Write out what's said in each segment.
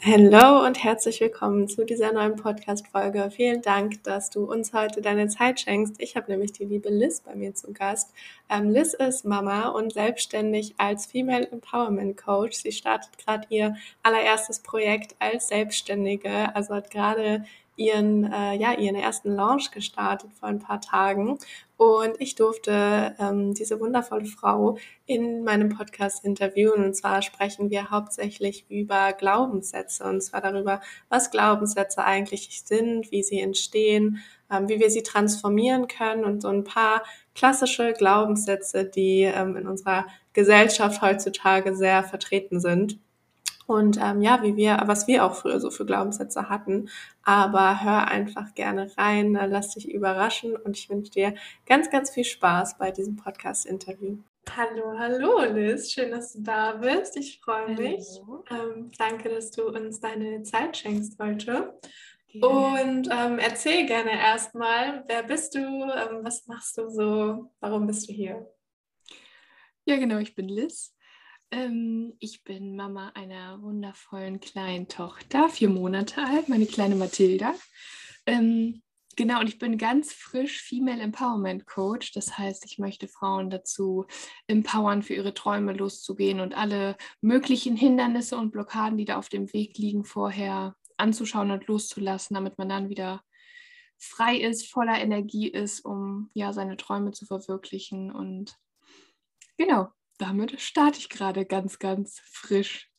Hallo und herzlich willkommen zu dieser neuen Podcast-Folge. Vielen Dank, dass du uns heute deine Zeit schenkst. Ich habe nämlich die liebe Liz bei mir zu Gast. Ähm, Liz ist Mama und selbstständig als Female Empowerment Coach. Sie startet gerade ihr allererstes Projekt als Selbstständige, also hat gerade ihren, äh, ja, ihren ersten Launch gestartet vor ein paar Tagen. Und ich durfte ähm, diese wundervolle Frau in meinem Podcast interviewen. Und zwar sprechen wir hauptsächlich über Glaubenssätze. Und zwar darüber, was Glaubenssätze eigentlich sind, wie sie entstehen, ähm, wie wir sie transformieren können und so ein paar klassische Glaubenssätze, die ähm, in unserer Gesellschaft heutzutage sehr vertreten sind und ähm, ja, wie wir, was wir auch früher so für Glaubenssätze hatten. Aber hör einfach gerne rein, äh, lass dich überraschen und ich wünsche dir ganz, ganz viel Spaß bei diesem Podcast-Interview. Hallo, hallo Liz, schön, dass du da bist. Ich freue mich. Ähm, danke, dass du uns deine Zeit schenkst heute. Und ähm, erzähl gerne erstmal, wer bist du, ähm, was machst du so, warum bist du hier? Ja, genau, ich bin Liz. Ähm, ich bin Mama einer wundervollen kleinen Tochter, vier Monate alt, meine kleine Mathilda. Ähm, genau, und ich bin ganz frisch Female Empowerment Coach. Das heißt, ich möchte Frauen dazu empowern, für ihre Träume loszugehen und alle möglichen Hindernisse und Blockaden, die da auf dem Weg liegen, vorher anzuschauen und loszulassen, damit man dann wieder frei ist, voller Energie ist, um ja seine Träume zu verwirklichen. Und genau, damit starte ich gerade ganz, ganz frisch.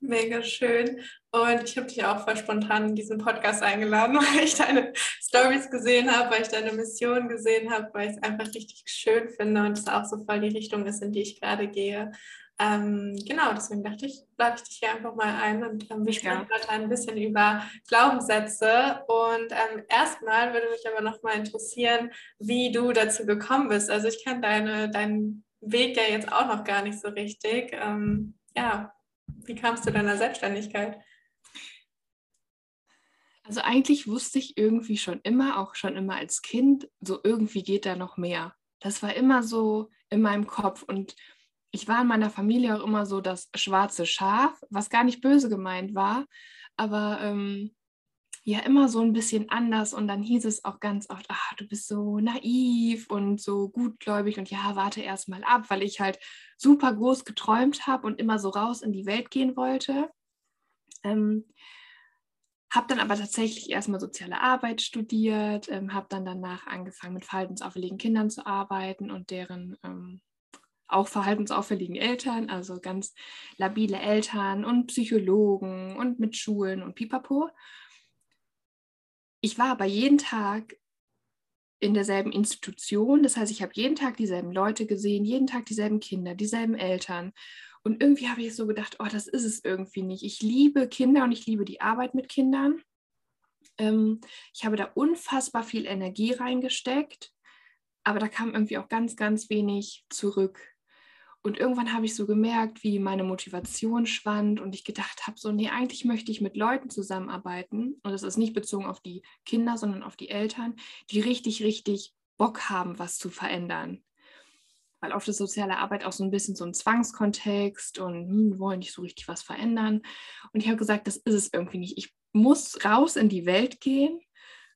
Mega schön. Und ich habe dich auch voll spontan in diesen Podcast eingeladen, weil ich deine Stories gesehen habe, weil ich deine Mission gesehen habe, weil ich es einfach richtig schön finde und es auch so voll die Richtung ist, in die ich gerade gehe. Ähm, genau, deswegen dachte ich, lade ich dich hier einfach mal ein und ähm, wir sprechen heute ein bisschen über Glaubenssätze. Und ähm, erstmal würde mich aber noch mal interessieren, wie du dazu gekommen bist. Also ich kenne deine, deinen Weg ja jetzt auch noch gar nicht so richtig. Ähm, ja, wie kamst du deiner Selbstständigkeit? Also eigentlich wusste ich irgendwie schon immer, auch schon immer als Kind, so irgendwie geht da noch mehr. Das war immer so in meinem Kopf und ich war in meiner Familie auch immer so das schwarze Schaf, was gar nicht böse gemeint war, aber ähm, ja immer so ein bisschen anders und dann hieß es auch ganz oft, ach, du bist so naiv und so gutgläubig und ja, warte erst mal ab, weil ich halt super groß geträumt habe und immer so raus in die Welt gehen wollte. Ähm, habe dann aber tatsächlich erstmal soziale Arbeit studiert, ähm, habe dann danach angefangen mit verhaltensauffälligen Kindern zu arbeiten und deren ähm, auch verhaltensauffälligen Eltern, also ganz labile Eltern und Psychologen und mit Schulen und Pipapo. Ich war aber jeden Tag in derselben Institution. Das heißt, ich habe jeden Tag dieselben Leute gesehen, jeden Tag dieselben Kinder, dieselben Eltern. Und irgendwie habe ich so gedacht, oh, das ist es irgendwie nicht. Ich liebe Kinder und ich liebe die Arbeit mit Kindern. Ähm, ich habe da unfassbar viel Energie reingesteckt, aber da kam irgendwie auch ganz, ganz wenig zurück. Und irgendwann habe ich so gemerkt, wie meine Motivation schwand und ich gedacht habe, so, nee, eigentlich möchte ich mit Leuten zusammenarbeiten. Und das ist nicht bezogen auf die Kinder, sondern auf die Eltern, die richtig, richtig Bock haben, was zu verändern. Weil oft ist soziale Arbeit auch so ein bisschen so ein Zwangskontext und hm, wollen nicht so richtig was verändern. Und ich habe gesagt, das ist es irgendwie nicht. Ich muss raus in die Welt gehen.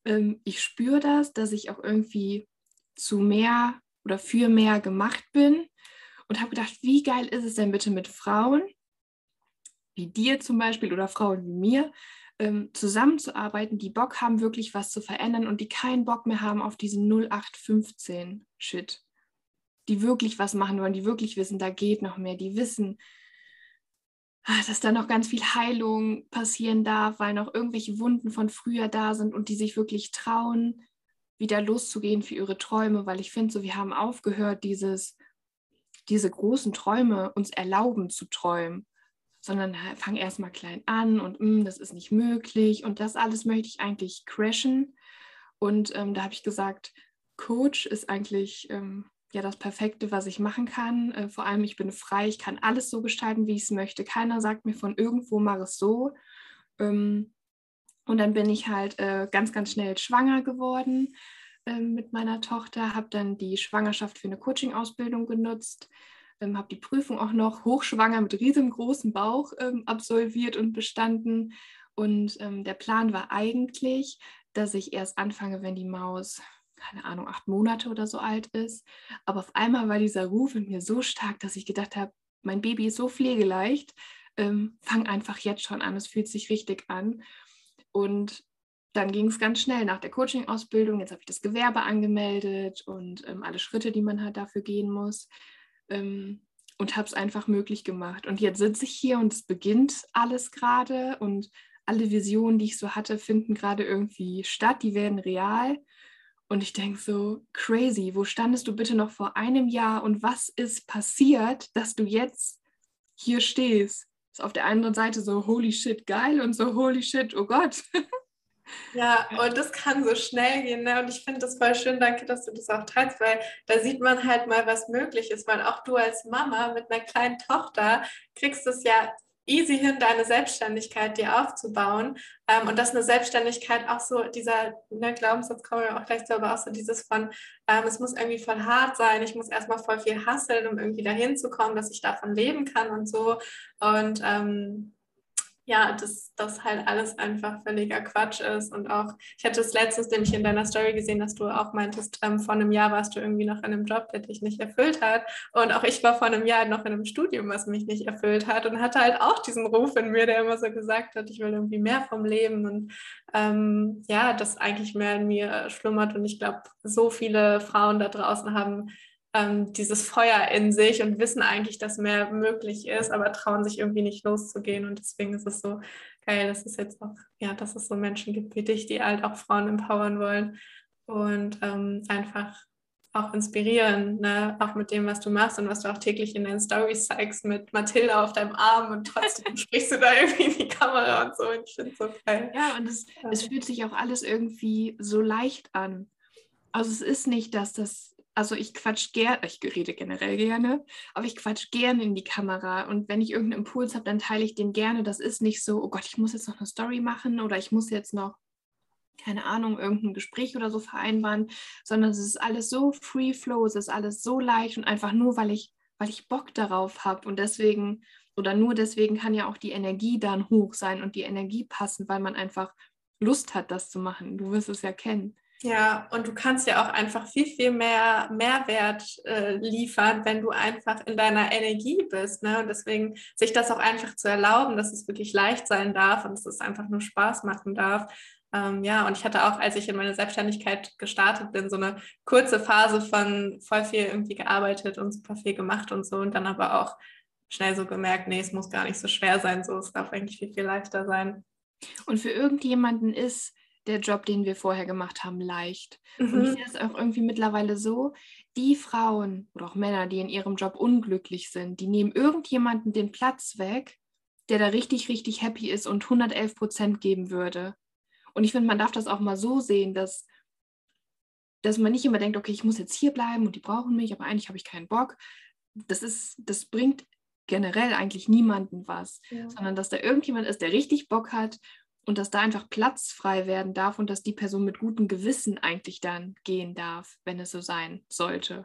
Ähm, ich spüre das, dass ich auch irgendwie zu mehr oder für mehr gemacht bin und habe gedacht, wie geil ist es denn bitte mit Frauen, wie dir zum Beispiel oder Frauen wie mir, ähm, zusammenzuarbeiten, die Bock haben, wirklich was zu verändern und die keinen Bock mehr haben auf diesen 0815-Shit. Die wirklich was machen wollen, die wirklich wissen, da geht noch mehr, die wissen, ah, dass da noch ganz viel Heilung passieren darf, weil noch irgendwelche Wunden von früher da sind und die sich wirklich trauen, wieder loszugehen für ihre Träume, weil ich finde, so wir haben aufgehört, dieses diese großen Träume uns erlauben zu träumen, sondern fang erstmal klein an und mm, das ist nicht möglich und das alles möchte ich eigentlich crashen. Und ähm, da habe ich gesagt, Coach ist eigentlich ähm, ja das Perfekte, was ich machen kann. Äh, vor allem, ich bin frei, ich kann alles so gestalten, wie ich es möchte. Keiner sagt mir von irgendwo, mach es so. Ähm, und dann bin ich halt äh, ganz, ganz schnell schwanger geworden ähm, mit meiner Tochter, habe dann die Schwangerschaft für eine Coaching-Ausbildung genutzt, ähm, habe die Prüfung auch noch hochschwanger mit riesengroßem Bauch ähm, absolviert und bestanden. Und ähm, der Plan war eigentlich, dass ich erst anfange, wenn die Maus, keine Ahnung, acht Monate oder so alt ist. Aber auf einmal war dieser Ruf in mir so stark, dass ich gedacht habe, mein Baby ist so pflegeleicht, ähm, fang einfach jetzt schon an, es fühlt sich richtig an. Und dann ging es ganz schnell nach der Coaching-Ausbildung. Jetzt habe ich das Gewerbe angemeldet und ähm, alle Schritte, die man halt dafür gehen muss. Ähm, und habe es einfach möglich gemacht. Und jetzt sitze ich hier und es beginnt alles gerade und alle Visionen, die ich so hatte, finden gerade irgendwie statt, die werden real. Und ich denke so, crazy, wo standest du bitte noch vor einem Jahr und was ist passiert, dass du jetzt hier stehst? Ist auf der anderen Seite so, holy shit, geil und so, holy shit, oh Gott. Ja, und das kann so schnell gehen. Ne? Und ich finde das voll schön, danke, dass du das auch teilst, weil da sieht man halt mal, was möglich ist. Weil auch du als Mama mit einer kleinen Tochter kriegst es ja easy hin, deine Selbstständigkeit dir aufzubauen. Ähm, und dass eine Selbstständigkeit auch so, dieser ne, Glaubenssatz kommen wir auch gleich zu, aber auch so dieses von, ähm, es muss irgendwie voll hart sein, ich muss erstmal voll viel hasseln, um irgendwie dahin zu kommen, dass ich davon leben kann und so. Und ähm, ja, dass das halt alles einfach völliger Quatsch ist. Und auch, ich hatte es letztens nämlich in deiner Story gesehen, dass du auch meintest, ähm, vor einem Jahr warst du irgendwie noch in einem Job, der dich nicht erfüllt hat. Und auch ich war vor einem Jahr noch in einem Studium, was mich nicht erfüllt hat und hatte halt auch diesen Ruf in mir, der immer so gesagt hat, ich will irgendwie mehr vom Leben und ähm, ja, das eigentlich mehr in mir schlummert. Und ich glaube, so viele Frauen da draußen haben ähm, dieses Feuer in sich und wissen eigentlich, dass mehr möglich ist, aber trauen sich irgendwie nicht loszugehen. Und deswegen ist es so geil, dass es jetzt auch, ja, dass es so Menschen gibt wie dich, die halt auch Frauen empowern wollen und ähm, einfach auch inspirieren, ne? auch mit dem, was du machst und was du auch täglich in deinen Stories zeigst, mit Mathilda auf deinem Arm und trotzdem sprichst du da irgendwie in die Kamera und so. Und ich finde es so geil. Ja, und es, es fühlt sich auch alles irgendwie so leicht an. Also es ist nicht, dass das also ich quatsch gerne, ich rede generell gerne, aber ich quatsch gerne in die Kamera. Und wenn ich irgendeinen Impuls habe, dann teile ich den gerne. Das ist nicht so, oh Gott, ich muss jetzt noch eine Story machen oder ich muss jetzt noch, keine Ahnung, irgendein Gespräch oder so vereinbaren, sondern es ist alles so free flow, es ist alles so leicht und einfach nur, weil ich, weil ich Bock darauf habe. Und deswegen, oder nur deswegen kann ja auch die Energie dann hoch sein und die Energie passen, weil man einfach Lust hat, das zu machen. Du wirst es ja kennen. Ja, und du kannst ja auch einfach viel, viel mehr Mehrwert äh, liefern, wenn du einfach in deiner Energie bist. Ne? Und deswegen sich das auch einfach zu erlauben, dass es wirklich leicht sein darf und dass es einfach nur Spaß machen darf. Ähm, ja, und ich hatte auch, als ich in meine Selbstständigkeit gestartet bin, so eine kurze Phase von voll viel irgendwie gearbeitet und super viel gemacht und so. Und dann aber auch schnell so gemerkt, nee, es muss gar nicht so schwer sein, so es darf eigentlich viel, viel leichter sein. Und für irgendjemanden ist der Job, den wir vorher gemacht haben, leicht. Mhm. Und ich sehe es auch irgendwie mittlerweile so, die Frauen oder auch Männer, die in ihrem Job unglücklich sind, die nehmen irgendjemanden den Platz weg, der da richtig, richtig happy ist und 111 Prozent geben würde. Und ich finde, man darf das auch mal so sehen, dass, dass man nicht immer denkt, okay, ich muss jetzt hier bleiben und die brauchen mich, aber eigentlich habe ich keinen Bock. Das ist, das bringt generell eigentlich niemanden was, ja. sondern dass da irgendjemand ist, der richtig Bock hat und dass da einfach Platz frei werden darf und dass die Person mit gutem Gewissen eigentlich dann gehen darf, wenn es so sein sollte.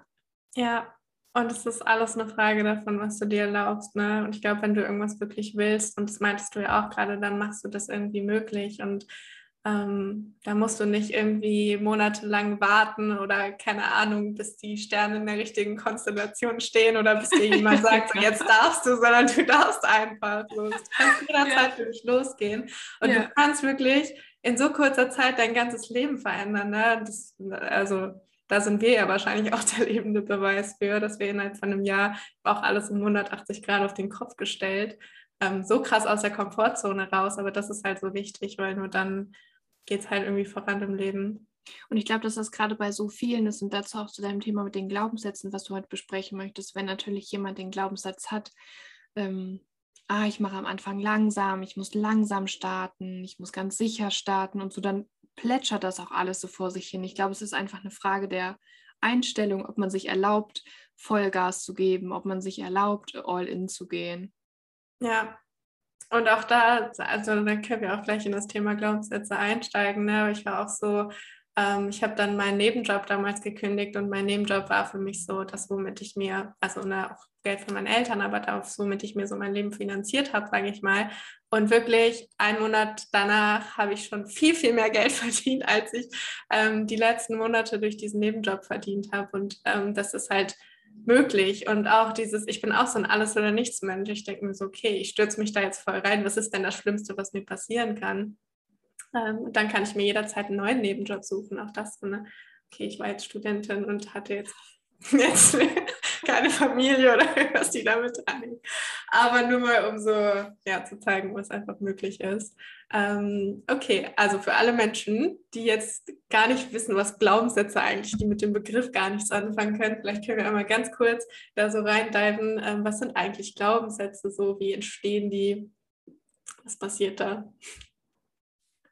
Ja, und es ist alles eine Frage davon, was du dir erlaubst. Ne? Und ich glaube, wenn du irgendwas wirklich willst, und das meintest du ja auch gerade, dann machst du das irgendwie möglich. Und ähm, da musst du nicht irgendwie monatelang warten oder keine Ahnung, bis die Sterne in der richtigen Konstellation stehen oder bis dir jemand sagt, so, jetzt darfst du, sondern du darfst einfach los. Du kannst jederzeit für dich losgehen und ja. du kannst wirklich in so kurzer Zeit dein ganzes Leben verändern. Ne? Das, also da sind wir ja wahrscheinlich auch der lebende Beweis für, dass wir innerhalb von einem Jahr auch alles um 180 Grad auf den Kopf gestellt, ähm, so krass aus der Komfortzone raus. Aber das ist halt so wichtig, weil nur dann geht es halt irgendwie voran im Leben. Und ich glaube, dass das gerade bei so vielen ist und dazu auch zu deinem Thema mit den Glaubenssätzen, was du heute besprechen möchtest, wenn natürlich jemand den Glaubenssatz hat, ähm, ah, ich mache am Anfang langsam, ich muss langsam starten, ich muss ganz sicher starten und so, dann plätschert das auch alles so vor sich hin. Ich glaube, es ist einfach eine Frage der Einstellung, ob man sich erlaubt, Vollgas zu geben, ob man sich erlaubt, all in zu gehen. Ja, und auch da, also dann können wir auch gleich in das Thema Glaubenssätze einsteigen. Ne? Ich war auch so ähm, ich habe dann meinen Nebenjob damals gekündigt und mein Nebenjob war für mich so, das, womit ich mir, also ne, auch Geld von meinen Eltern, aber das, womit ich mir so mein Leben finanziert habe, sage ich mal. Und wirklich einen Monat danach habe ich schon viel, viel mehr Geld verdient, als ich ähm, die letzten Monate durch diesen Nebenjob verdient habe. Und ähm, das ist halt möglich. Und auch dieses, ich bin auch so ein Alles- oder Nichts-Mensch. Ich denke mir so, okay, ich stürze mich da jetzt voll rein. Was ist denn das Schlimmste, was mir passieren kann? Ähm, und dann kann ich mir jederzeit einen neuen Nebenjob suchen. Auch das so eine, okay, ich war jetzt Studentin und hatte jetzt, jetzt keine Familie oder irgendwas, die damit dranhängt. Aber nur mal, um so ja, zu zeigen, was einfach möglich ist. Ähm, okay, also für alle Menschen, die jetzt gar nicht wissen, was Glaubenssätze eigentlich, die mit dem Begriff gar nichts anfangen können, vielleicht können wir einmal ganz kurz da so reindiven. Ähm, was sind eigentlich Glaubenssätze so? Wie entstehen die? Was passiert da?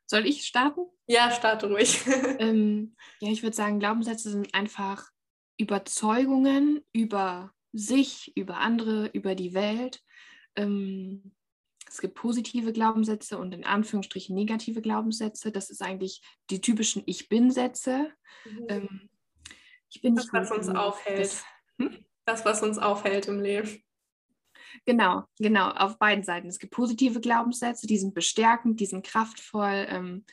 Soll ich starten? Ja, starte ruhig. ähm, ja, ich würde sagen, Glaubenssätze sind einfach Überzeugungen über sich, über andere, über die Welt. Ähm, es gibt positive Glaubenssätze und in Anführungsstrichen negative Glaubenssätze. Das ist eigentlich die typischen Ich bin-Sätze. Mhm. Ähm, ich bin das, was uns aufhält. Das, hm? das, was uns aufhält im Leben. Genau, genau, auf beiden Seiten. Es gibt positive Glaubenssätze, die sind bestärkend, die sind kraftvoll. Ähm,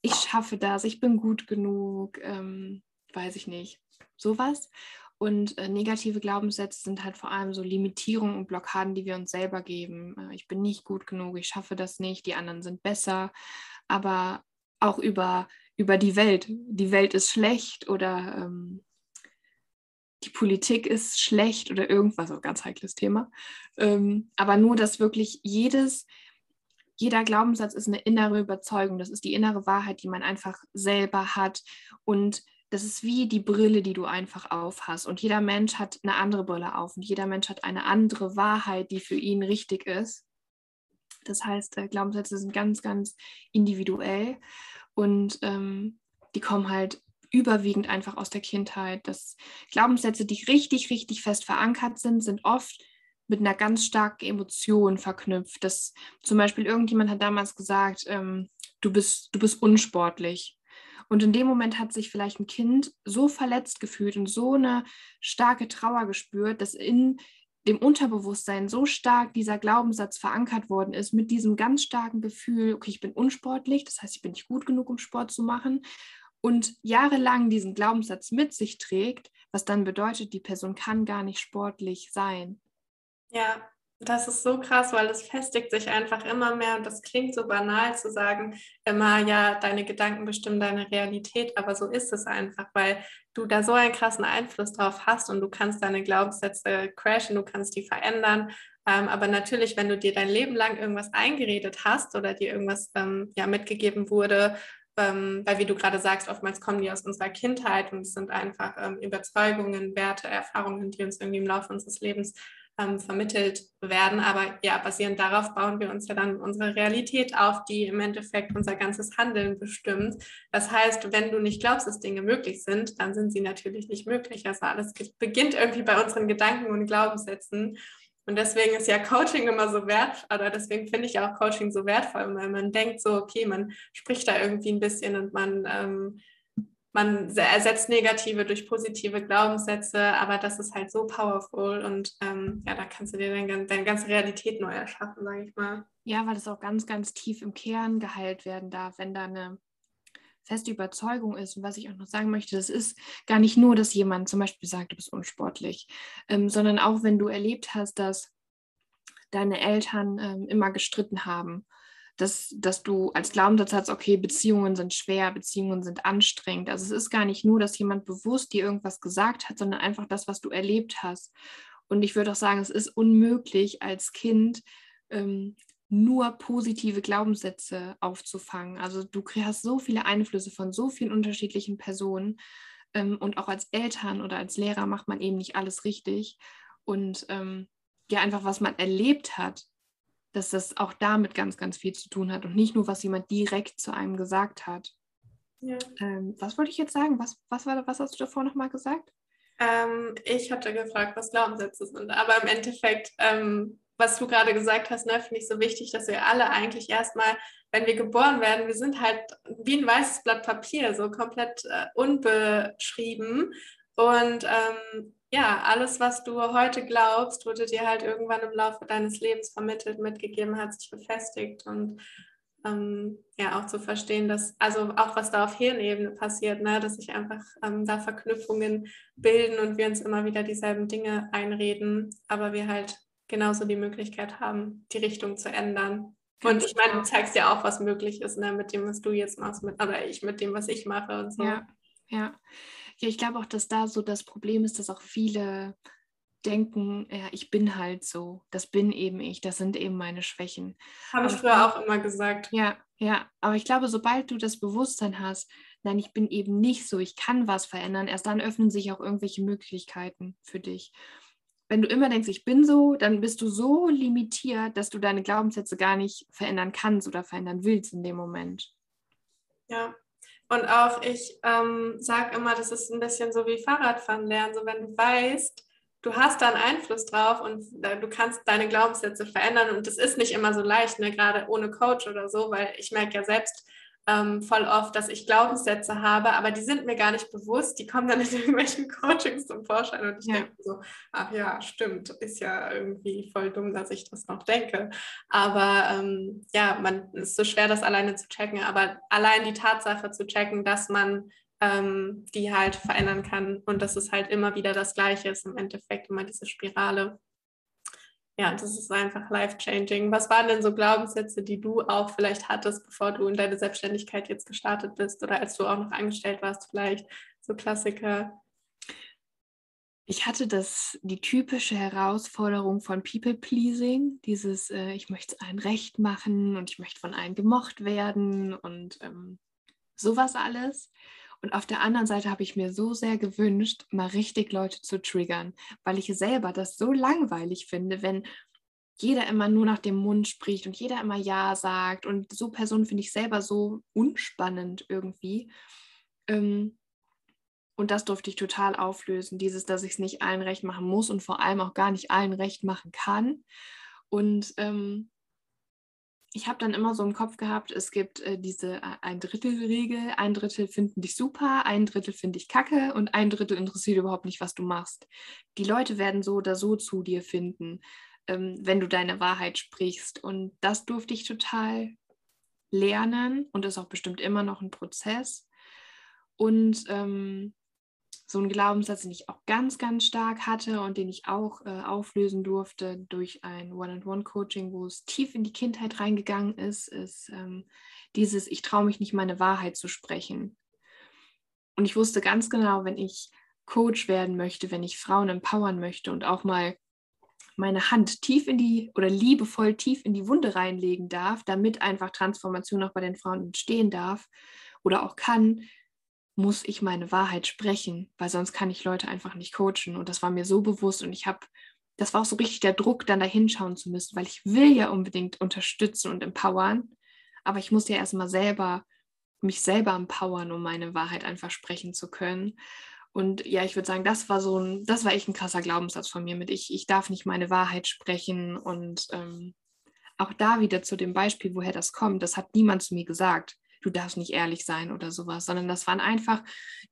ich schaffe das, ich bin gut genug, ähm, weiß ich nicht, sowas. Und äh, negative Glaubenssätze sind halt vor allem so Limitierungen und Blockaden, die wir uns selber geben. Äh, ich bin nicht gut genug, ich schaffe das nicht, die anderen sind besser. Aber auch über, über die Welt. Die Welt ist schlecht oder ähm, die Politik ist schlecht oder irgendwas, auch ganz heikles Thema. Ähm, aber nur, dass wirklich jedes, jeder Glaubenssatz ist eine innere Überzeugung. Das ist die innere Wahrheit, die man einfach selber hat. Und das ist wie die Brille, die du einfach auf hast. Und jeder Mensch hat eine andere Brille auf und jeder Mensch hat eine andere Wahrheit, die für ihn richtig ist. Das heißt, äh, Glaubenssätze sind ganz, ganz individuell und ähm, die kommen halt überwiegend einfach aus der Kindheit. Das Glaubenssätze, die richtig, richtig fest verankert sind, sind oft mit einer ganz starken Emotion verknüpft. Das zum Beispiel irgendjemand hat damals gesagt, ähm, du bist, du bist unsportlich. Und in dem Moment hat sich vielleicht ein Kind so verletzt gefühlt und so eine starke Trauer gespürt, dass in dem Unterbewusstsein so stark dieser Glaubenssatz verankert worden ist, mit diesem ganz starken Gefühl, okay, ich bin unsportlich, das heißt, ich bin nicht gut genug, um Sport zu machen und jahrelang diesen Glaubenssatz mit sich trägt, was dann bedeutet, die Person kann gar nicht sportlich sein. Ja, das ist so krass, weil es festigt sich einfach immer mehr und das klingt so banal zu sagen, immer ja, deine Gedanken bestimmen deine Realität, aber so ist es einfach, weil du da so einen krassen Einfluss drauf hast und du kannst deine Glaubenssätze crashen, du kannst die verändern. Ähm, aber natürlich, wenn du dir dein Leben lang irgendwas eingeredet hast oder dir irgendwas ähm, ja mitgegeben wurde, ähm, weil wie du gerade sagst, oftmals kommen die aus unserer Kindheit und es sind einfach ähm, Überzeugungen, Werte, Erfahrungen, die uns irgendwie im Laufe unseres Lebens ähm, vermittelt werden. Aber ja, basierend darauf bauen wir uns ja dann unsere Realität auf, die im Endeffekt unser ganzes Handeln bestimmt. Das heißt, wenn du nicht glaubst, dass Dinge möglich sind, dann sind sie natürlich nicht möglich. Also alles beginnt irgendwie bei unseren Gedanken und Glaubenssätzen. Und deswegen ist ja Coaching immer so wertvoll, oder deswegen finde ich auch Coaching so wertvoll, weil man denkt so, okay, man spricht da irgendwie ein bisschen und man, ähm, man ersetzt negative durch positive Glaubenssätze, aber das ist halt so powerful und ähm, ja, da kannst du dir deine, deine ganze Realität neu erschaffen, sage ich mal. Ja, weil es auch ganz, ganz tief im Kern geheilt werden darf, wenn da eine feste Überzeugung ist. Und was ich auch noch sagen möchte, das ist gar nicht nur, dass jemand zum Beispiel sagt, du bist unsportlich, ähm, sondern auch, wenn du erlebt hast, dass deine Eltern ähm, immer gestritten haben, dass, dass du als Glaubenssatz hast, okay, Beziehungen sind schwer, Beziehungen sind anstrengend. Also es ist gar nicht nur, dass jemand bewusst dir irgendwas gesagt hat, sondern einfach das, was du erlebt hast. Und ich würde auch sagen, es ist unmöglich als Kind ähm, nur positive Glaubenssätze aufzufangen. Also du hast so viele Einflüsse von so vielen unterschiedlichen Personen ähm, und auch als Eltern oder als Lehrer macht man eben nicht alles richtig. Und ähm, ja, einfach was man erlebt hat, dass das auch damit ganz, ganz viel zu tun hat und nicht nur, was jemand direkt zu einem gesagt hat. Ja. Ähm, was wollte ich jetzt sagen? Was, was, war, was hast du davor nochmal gesagt? Ähm, ich hatte gefragt, was Glaubenssätze sind, aber im Endeffekt ähm, was du gerade gesagt hast, ne, finde ich so wichtig, dass wir alle eigentlich erstmal, wenn wir geboren werden, wir sind halt wie ein weißes Blatt Papier, so komplett äh, unbeschrieben. Und ähm, ja, alles, was du heute glaubst, wurde dir halt irgendwann im Laufe deines Lebens vermittelt, mitgegeben, hat sich befestigt und ähm, ja auch zu verstehen, dass, also auch was da auf Hirnebene passiert, ne, dass sich einfach ähm, da Verknüpfungen bilden und wir uns immer wieder dieselben Dinge einreden, aber wir halt genauso die Möglichkeit haben, die Richtung zu ändern. Und ich meine, du genau. zeigst ja auch, was möglich ist, ne, mit dem, was du jetzt machst, mit, oder ich mit dem, was ich mache und so. Ja, ja. Ja, ich glaube auch, dass da so das Problem ist, dass auch viele denken, ja, ich bin halt so, das bin eben ich, das sind eben meine Schwächen. Habe ich früher auch immer gesagt. Ja, ja, aber ich glaube, sobald du das Bewusstsein hast, nein, ich bin eben nicht so, ich kann was verändern, erst dann öffnen sich auch irgendwelche Möglichkeiten für dich. Wenn du immer denkst, ich bin so, dann bist du so limitiert, dass du deine Glaubenssätze gar nicht verändern kannst oder verändern willst in dem Moment. Ja, und auch ich ähm, sage immer, das ist ein bisschen so wie Fahrradfahren lernen. So, wenn du weißt, du hast da einen Einfluss drauf und du kannst deine Glaubenssätze verändern. Und das ist nicht immer so leicht, ne? gerade ohne Coach oder so, weil ich merke ja selbst, ähm, voll oft, dass ich Glaubenssätze habe, aber die sind mir gar nicht bewusst. Die kommen dann in irgendwelchen Coachings zum Vorschein und ich ja. denke so, ach ja, stimmt, ist ja irgendwie voll dumm, dass ich das noch denke. Aber ähm, ja, man es ist so schwer, das alleine zu checken. Aber allein die Tatsache zu checken, dass man ähm, die halt verändern kann und dass es halt immer wieder das Gleiche ist, im Endeffekt immer diese Spirale ja, das ist einfach life-changing. Was waren denn so Glaubenssätze, die du auch vielleicht hattest, bevor du in deine Selbstständigkeit jetzt gestartet bist oder als du auch noch angestellt warst, vielleicht so Klassiker? Ich hatte das, die typische Herausforderung von People-Pleasing, dieses, äh, ich möchte es allen recht machen und ich möchte von allen gemocht werden und ähm, sowas alles. Und auf der anderen Seite habe ich mir so sehr gewünscht, mal richtig Leute zu triggern, weil ich selber das so langweilig finde, wenn jeder immer nur nach dem Mund spricht und jeder immer Ja sagt. Und so Personen finde ich selber so unspannend irgendwie. Ähm, und das durfte ich total auflösen, dieses, dass ich es nicht allen recht machen muss und vor allem auch gar nicht allen recht machen kann. Und ähm, ich habe dann immer so im Kopf gehabt, es gibt äh, diese äh, ein Drittel Regel, ein Drittel finden dich super, ein Drittel finde ich kacke und ein Drittel interessiert überhaupt nicht, was du machst. Die Leute werden so oder so zu dir finden, ähm, wenn du deine Wahrheit sprichst. Und das durfte ich total lernen und ist auch bestimmt immer noch ein Prozess. Und ähm, so ein Glaubenssatz, den ich auch ganz, ganz stark hatte und den ich auch äh, auflösen durfte durch ein One-on-One-Coaching, wo es tief in die Kindheit reingegangen ist, ist ähm, dieses, ich traue mich nicht, meine Wahrheit zu sprechen. Und ich wusste ganz genau, wenn ich Coach werden möchte, wenn ich Frauen empowern möchte und auch mal meine Hand tief in die oder liebevoll tief in die Wunde reinlegen darf, damit einfach Transformation auch bei den Frauen entstehen darf oder auch kann, muss ich meine Wahrheit sprechen, weil sonst kann ich Leute einfach nicht coachen. Und das war mir so bewusst und ich habe, das war auch so richtig der Druck, dann da hinschauen zu müssen, weil ich will ja unbedingt unterstützen und empowern, aber ich muss ja erstmal selber, mich selber empowern, um meine Wahrheit einfach sprechen zu können. Und ja, ich würde sagen, das war so ein, das war echt ein krasser Glaubenssatz von mir mit ich, ich darf nicht meine Wahrheit sprechen und ähm, auch da wieder zu dem Beispiel, woher das kommt, das hat niemand zu mir gesagt du darfst nicht ehrlich sein oder sowas, sondern das waren einfach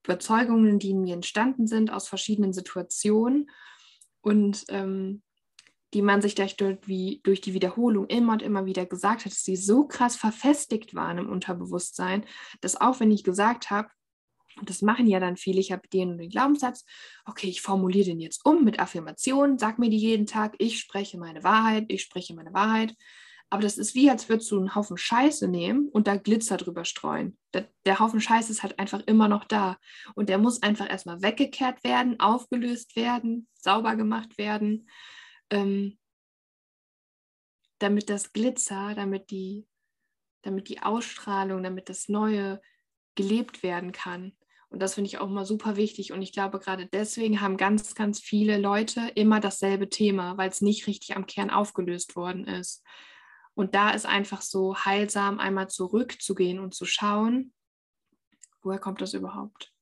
Überzeugungen, die in mir entstanden sind aus verschiedenen Situationen und ähm, die man sich durch, wie, durch die Wiederholung immer und immer wieder gesagt hat, dass sie so krass verfestigt waren im Unterbewusstsein, dass auch wenn ich gesagt habe, und das machen ja dann viele, ich habe den den Glaubenssatz, okay, ich formuliere den jetzt um mit Affirmationen, sag mir die jeden Tag, ich spreche meine Wahrheit, ich spreche meine Wahrheit. Aber das ist wie, als würdest du einen Haufen Scheiße nehmen und da Glitzer drüber streuen. Der, der, Haufen Scheiße ist halt einfach immer noch da. Und der muss einfach erstmal weggekehrt werden, aufgelöst werden, sauber gemacht werden, ähm, damit das Glitzer, damit die, damit die Ausstrahlung, damit das Neue gelebt werden kann. Und das finde ich auch mal super wichtig. Und ich glaube, gerade deswegen haben ganz, ganz viele Leute immer dasselbe Thema, weil es nicht richtig am Kern aufgelöst worden ist. Und da ist einfach so heilsam, einmal zurückzugehen und zu schauen, woher kommt das überhaupt?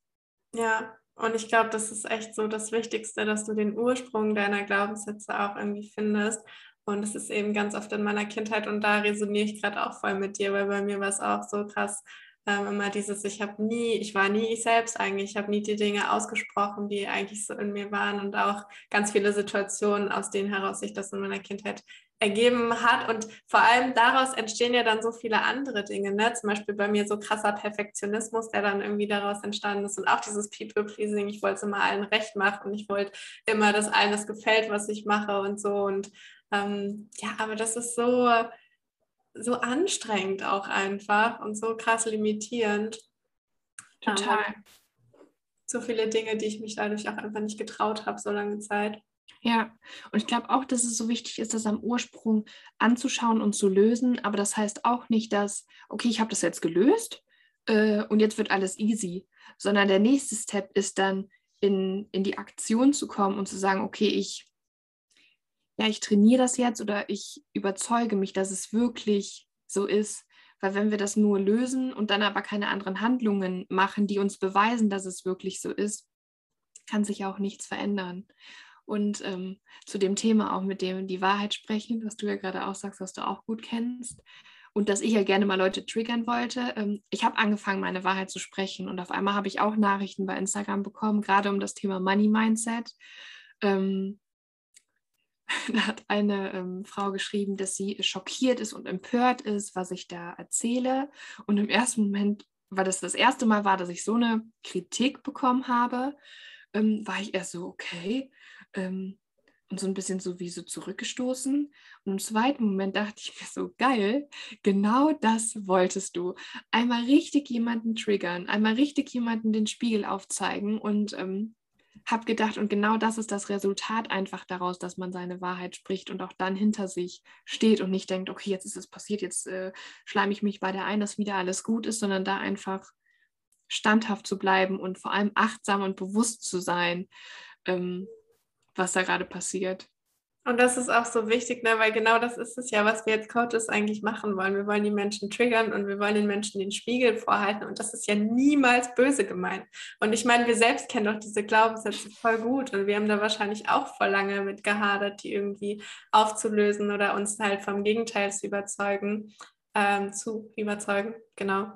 Ja, und ich glaube, das ist echt so das Wichtigste, dass du den Ursprung deiner Glaubenssätze auch irgendwie findest. Und das ist eben ganz oft in meiner Kindheit und da resoniere ich gerade auch voll mit dir, weil bei mir war es auch so krass, ähm, immer dieses, ich habe nie, ich war nie ich selbst eigentlich, ich habe nie die Dinge ausgesprochen, die eigentlich so in mir waren. Und auch ganz viele Situationen, aus denen heraus sich das in meiner Kindheit ergeben hat. Und vor allem daraus entstehen ja dann so viele andere Dinge, ne? Zum Beispiel bei mir so krasser Perfektionismus, der dann irgendwie daraus entstanden ist und auch dieses People-Pleasing. Ich wollte es immer allen recht machen und ich wollte immer, dass allen das gefällt, was ich mache und so. Und ähm, ja, aber das ist so, so anstrengend auch einfach und so krass limitierend. Total. Ähm, so viele Dinge, die ich mich dadurch auch einfach nicht getraut habe, so lange Zeit. Ja, und ich glaube auch, dass es so wichtig ist, das am Ursprung anzuschauen und zu lösen. Aber das heißt auch nicht, dass, okay, ich habe das jetzt gelöst äh, und jetzt wird alles easy, sondern der nächste Step ist dann in, in die Aktion zu kommen und zu sagen, okay, ich ja, ich trainiere das jetzt oder ich überzeuge mich, dass es wirklich so ist. Weil wenn wir das nur lösen und dann aber keine anderen Handlungen machen, die uns beweisen, dass es wirklich so ist, kann sich auch nichts verändern. Und ähm, zu dem Thema auch mit dem die Wahrheit sprechen, was du ja gerade auch sagst, was du auch gut kennst. Und dass ich ja gerne mal Leute triggern wollte. Ähm, ich habe angefangen, meine Wahrheit zu sprechen. Und auf einmal habe ich auch Nachrichten bei Instagram bekommen, gerade um das Thema Money Mindset. Ähm, da hat eine ähm, Frau geschrieben, dass sie schockiert ist und empört ist, was ich da erzähle. Und im ersten Moment, weil das das erste Mal war, dass ich so eine Kritik bekommen habe, ähm, war ich erst so, okay. Ähm, und so ein bisschen so wie so zurückgestoßen. Und im zweiten Moment dachte ich mir so, geil, genau das wolltest du. Einmal richtig jemanden triggern, einmal richtig jemanden den Spiegel aufzeigen und ähm, habe gedacht, und genau das ist das Resultat einfach daraus, dass man seine Wahrheit spricht und auch dann hinter sich steht und nicht denkt, okay, jetzt ist es passiert, jetzt äh, schleime ich mich bei der ein, dass wieder alles gut ist, sondern da einfach standhaft zu bleiben und vor allem achtsam und bewusst zu sein, ähm, was da gerade passiert. Und das ist auch so wichtig, ne? weil genau das ist es ja, was wir jetzt Coaches eigentlich machen wollen. Wir wollen die Menschen triggern und wir wollen den Menschen den Spiegel vorhalten. Und das ist ja niemals böse gemeint. Und ich meine, wir selbst kennen doch diese Glaubenssätze voll gut. Und wir haben da wahrscheinlich auch voll lange mit gehadert, die irgendwie aufzulösen oder uns halt vom Gegenteil zu überzeugen, ähm, zu überzeugen, genau.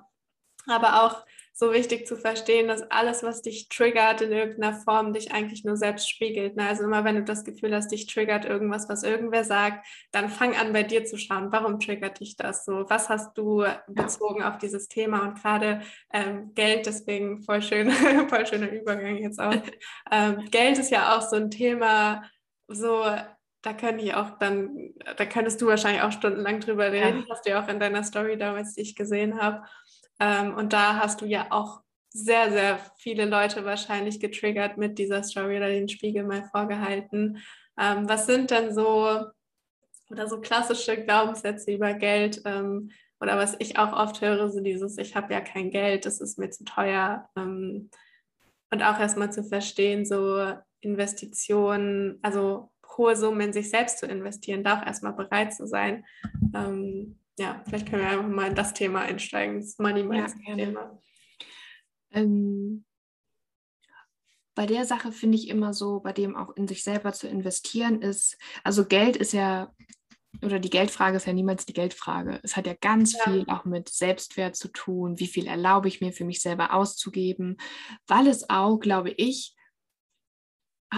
Aber auch so wichtig zu verstehen, dass alles, was dich triggert, in irgendeiner Form dich eigentlich nur selbst spiegelt. Ne? Also immer, wenn du das Gefühl hast, dich triggert irgendwas, was irgendwer sagt, dann fang an, bei dir zu schauen, warum triggert dich das so? Was hast du bezogen auf dieses Thema? Und gerade ähm, Geld, deswegen voll schön, voll schöner Übergang jetzt auch. Ähm, Geld ist ja auch so ein Thema, so da könnte ich auch dann, da könntest du wahrscheinlich auch stundenlang drüber reden, ja. hast du ja auch in deiner Story damals, die ich gesehen habe. Ähm, und da hast du ja auch sehr, sehr viele Leute wahrscheinlich getriggert mit dieser Story oder den Spiegel mal vorgehalten. Ähm, was sind denn so oder so klassische Glaubenssätze über Geld ähm, oder was ich auch oft höre, so dieses, ich habe ja kein Geld, das ist mir zu teuer. Ähm, und auch erstmal zu verstehen, so Investitionen, also hohe Summen in sich selbst zu investieren, da auch erstmal bereit zu sein. Ähm, ja, vielleicht können wir einfach mal in das Thema einsteigen, das Money Mindset-Thema. Ja, ähm, bei der Sache finde ich immer so, bei dem auch in sich selber zu investieren ist, also Geld ist ja, oder die Geldfrage ist ja niemals die Geldfrage. Es hat ja ganz ja. viel auch mit Selbstwert zu tun, wie viel erlaube ich mir für mich selber auszugeben, weil es auch, glaube ich,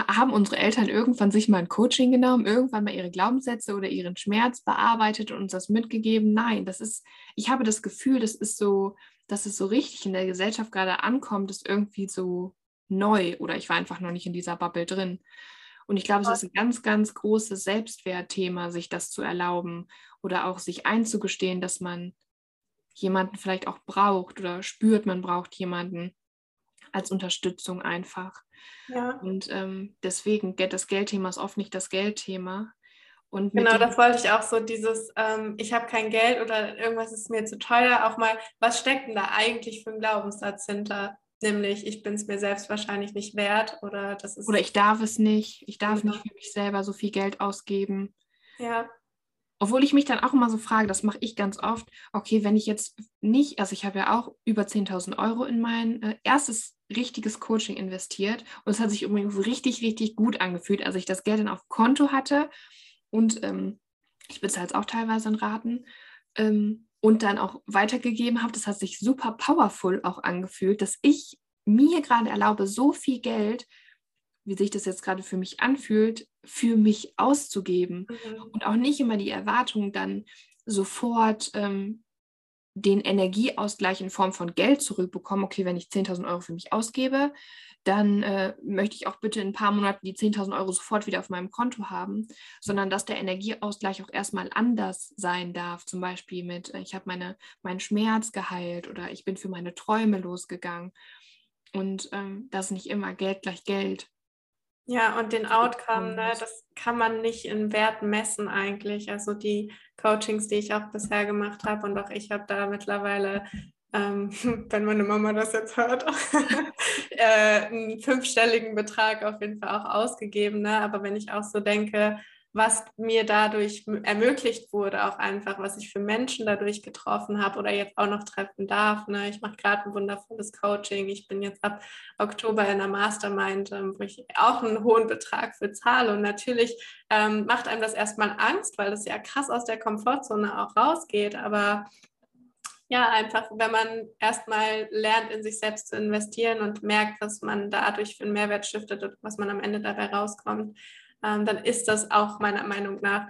haben unsere Eltern irgendwann sich mal ein Coaching genommen, irgendwann mal ihre Glaubenssätze oder ihren Schmerz bearbeitet und uns das mitgegeben? Nein, das ist, ich habe das Gefühl, das ist so, dass es so richtig in der Gesellschaft gerade ankommt, ist irgendwie so neu oder ich war einfach noch nicht in dieser Bubble drin. Und ich glaube, es ist ein ganz, ganz großes Selbstwertthema, sich das zu erlauben oder auch sich einzugestehen, dass man jemanden vielleicht auch braucht oder spürt, man braucht jemanden als Unterstützung einfach. Ja. Und ähm, deswegen, das Geldthema ist oft nicht das Geldthema. Und genau, das wollte ich auch so, dieses, ähm, ich habe kein Geld oder irgendwas ist mir zu teuer, auch mal, was steckt denn da eigentlich für ein Glaubenssatz hinter? Nämlich, ich bin es mir selbst wahrscheinlich nicht wert oder das ist. Oder ich darf es nicht, ich darf genau. nicht für mich selber so viel Geld ausgeben. Ja. Obwohl ich mich dann auch immer so frage, das mache ich ganz oft, okay, wenn ich jetzt nicht, also ich habe ja auch über 10.000 Euro in mein äh, erstes richtiges Coaching investiert und es hat sich übrigens richtig, richtig gut angefühlt, als ich das Geld dann auf Konto hatte und ähm, Ich bezahle es auch teilweise in Raten. Ähm, und dann auch weitergegeben habe. Das hat sich super powerful auch angefühlt, dass ich mir gerade erlaube, so viel Geld, wie sich das jetzt gerade für mich anfühlt, für mich auszugeben. Mhm. Und auch nicht immer die Erwartung, dann sofort ähm, den Energieausgleich in Form von Geld zurückbekommen. Okay, wenn ich 10.000 Euro für mich ausgebe, dann äh, möchte ich auch bitte in ein paar Monaten die 10.000 Euro sofort wieder auf meinem Konto haben, sondern dass der Energieausgleich auch erstmal anders sein darf. Zum Beispiel mit, äh, ich habe meine, meinen Schmerz geheilt oder ich bin für meine Träume losgegangen. Und ähm, das nicht immer Geld gleich Geld. Ja, und den Outcome, ne, das kann man nicht in Wert messen eigentlich. Also die Coachings, die ich auch bisher gemacht habe und auch ich habe da mittlerweile, ähm, wenn meine Mama das jetzt hört, äh, einen fünfstelligen Betrag auf jeden Fall auch ausgegeben. Ne? Aber wenn ich auch so denke, was mir dadurch ermöglicht wurde, auch einfach, was ich für Menschen dadurch getroffen habe oder jetzt auch noch treffen darf. Ne? Ich mache gerade ein wundervolles Coaching. Ich bin jetzt ab Oktober in einer Mastermind, ähm, wo ich auch einen hohen Betrag für zahle. Und natürlich ähm, macht einem das erstmal Angst, weil das ja krass aus der Komfortzone auch rausgeht. Aber ja, einfach, wenn man erstmal lernt, in sich selbst zu investieren und merkt, was man dadurch für einen Mehrwert stiftet und was man am Ende dabei rauskommt, ähm, dann ist das auch meiner Meinung nach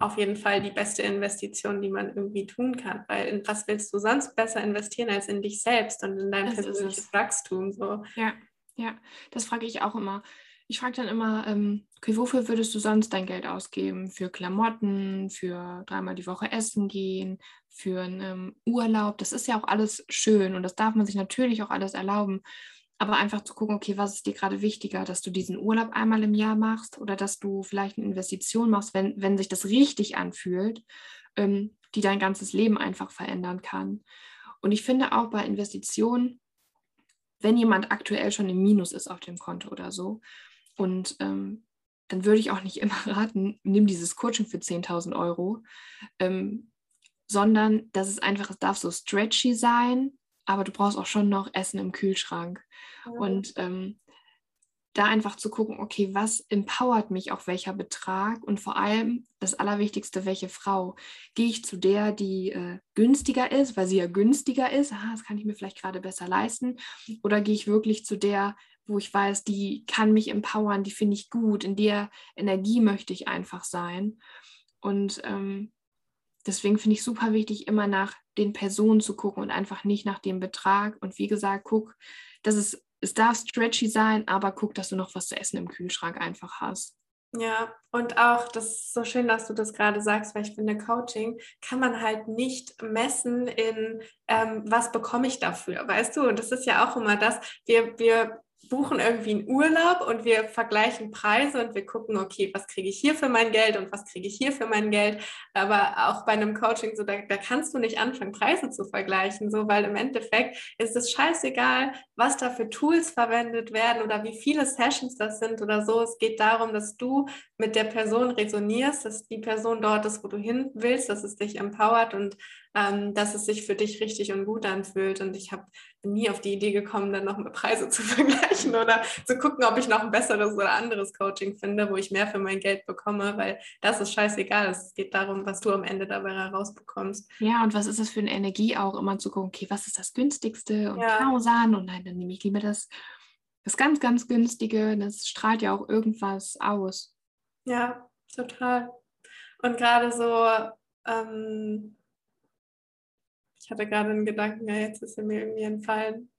auf jeden Fall die beste Investition, die man irgendwie tun kann. Weil in was willst du sonst besser investieren als in dich selbst und in dein das persönliches Wachstum? So. Ja, ja, das frage ich auch immer. Ich frage dann immer, ähm, okay, wofür würdest du sonst dein Geld ausgeben? Für Klamotten, für dreimal die Woche essen gehen, für einen ähm, Urlaub? Das ist ja auch alles schön und das darf man sich natürlich auch alles erlauben aber einfach zu gucken, okay, was ist dir gerade wichtiger, dass du diesen Urlaub einmal im Jahr machst oder dass du vielleicht eine Investition machst, wenn, wenn sich das richtig anfühlt, ähm, die dein ganzes Leben einfach verändern kann. Und ich finde auch bei Investitionen, wenn jemand aktuell schon im Minus ist auf dem Konto oder so, und ähm, dann würde ich auch nicht immer raten, nimm dieses Coaching für 10.000 Euro, ähm, sondern dass es einfach, es darf so stretchy sein, aber du brauchst auch schon noch Essen im Kühlschrank. Ja. Und ähm, da einfach zu gucken, okay, was empowert mich, auch welcher Betrag und vor allem das Allerwichtigste, welche Frau. Gehe ich zu der, die äh, günstiger ist, weil sie ja günstiger ist, aha, das kann ich mir vielleicht gerade besser leisten, oder gehe ich wirklich zu der, wo ich weiß, die kann mich empowern, die finde ich gut, in der Energie möchte ich einfach sein. Und ähm, deswegen finde ich super wichtig, immer nach den Personen zu gucken und einfach nicht nach dem Betrag. Und wie gesagt, guck, dass es, es darf stretchy sein, aber guck, dass du noch was zu essen im Kühlschrank einfach hast. Ja, und auch, das ist so schön, dass du das gerade sagst, weil ich finde, Coaching kann man halt nicht messen in, ähm, was bekomme ich dafür, weißt du? Und das ist ja auch immer das, wir, wir buchen irgendwie einen Urlaub und wir vergleichen Preise und wir gucken, okay, was kriege ich hier für mein Geld und was kriege ich hier für mein Geld. Aber auch bei einem Coaching, so da, da kannst du nicht anfangen, Preise zu vergleichen, so weil im Endeffekt ist es scheißegal, was da für Tools verwendet werden oder wie viele Sessions das sind oder so. Es geht darum, dass du mit der Person resonierst, dass die Person dort ist, wo du hin willst, dass es dich empowert und ähm, dass es sich für dich richtig und gut anfühlt. Und ich habe nie auf die Idee gekommen, dann noch mal Preise zu vergleichen oder zu gucken, ob ich noch ein besseres oder anderes Coaching finde, wo ich mehr für mein Geld bekomme, weil das ist scheißegal. Es geht darum, was du am Ende dabei herausbekommst. Ja, und was ist das für eine Energie auch immer zu gucken, okay, was ist das günstigste und ja. Kausan und nein, dann nehme ich lieber das, das ganz, ganz günstige. Das strahlt ja auch irgendwas aus. Ja, total. Und gerade so, ähm, ich hatte gerade einen Gedanken, ja, jetzt ist er mir irgendwie entfallen.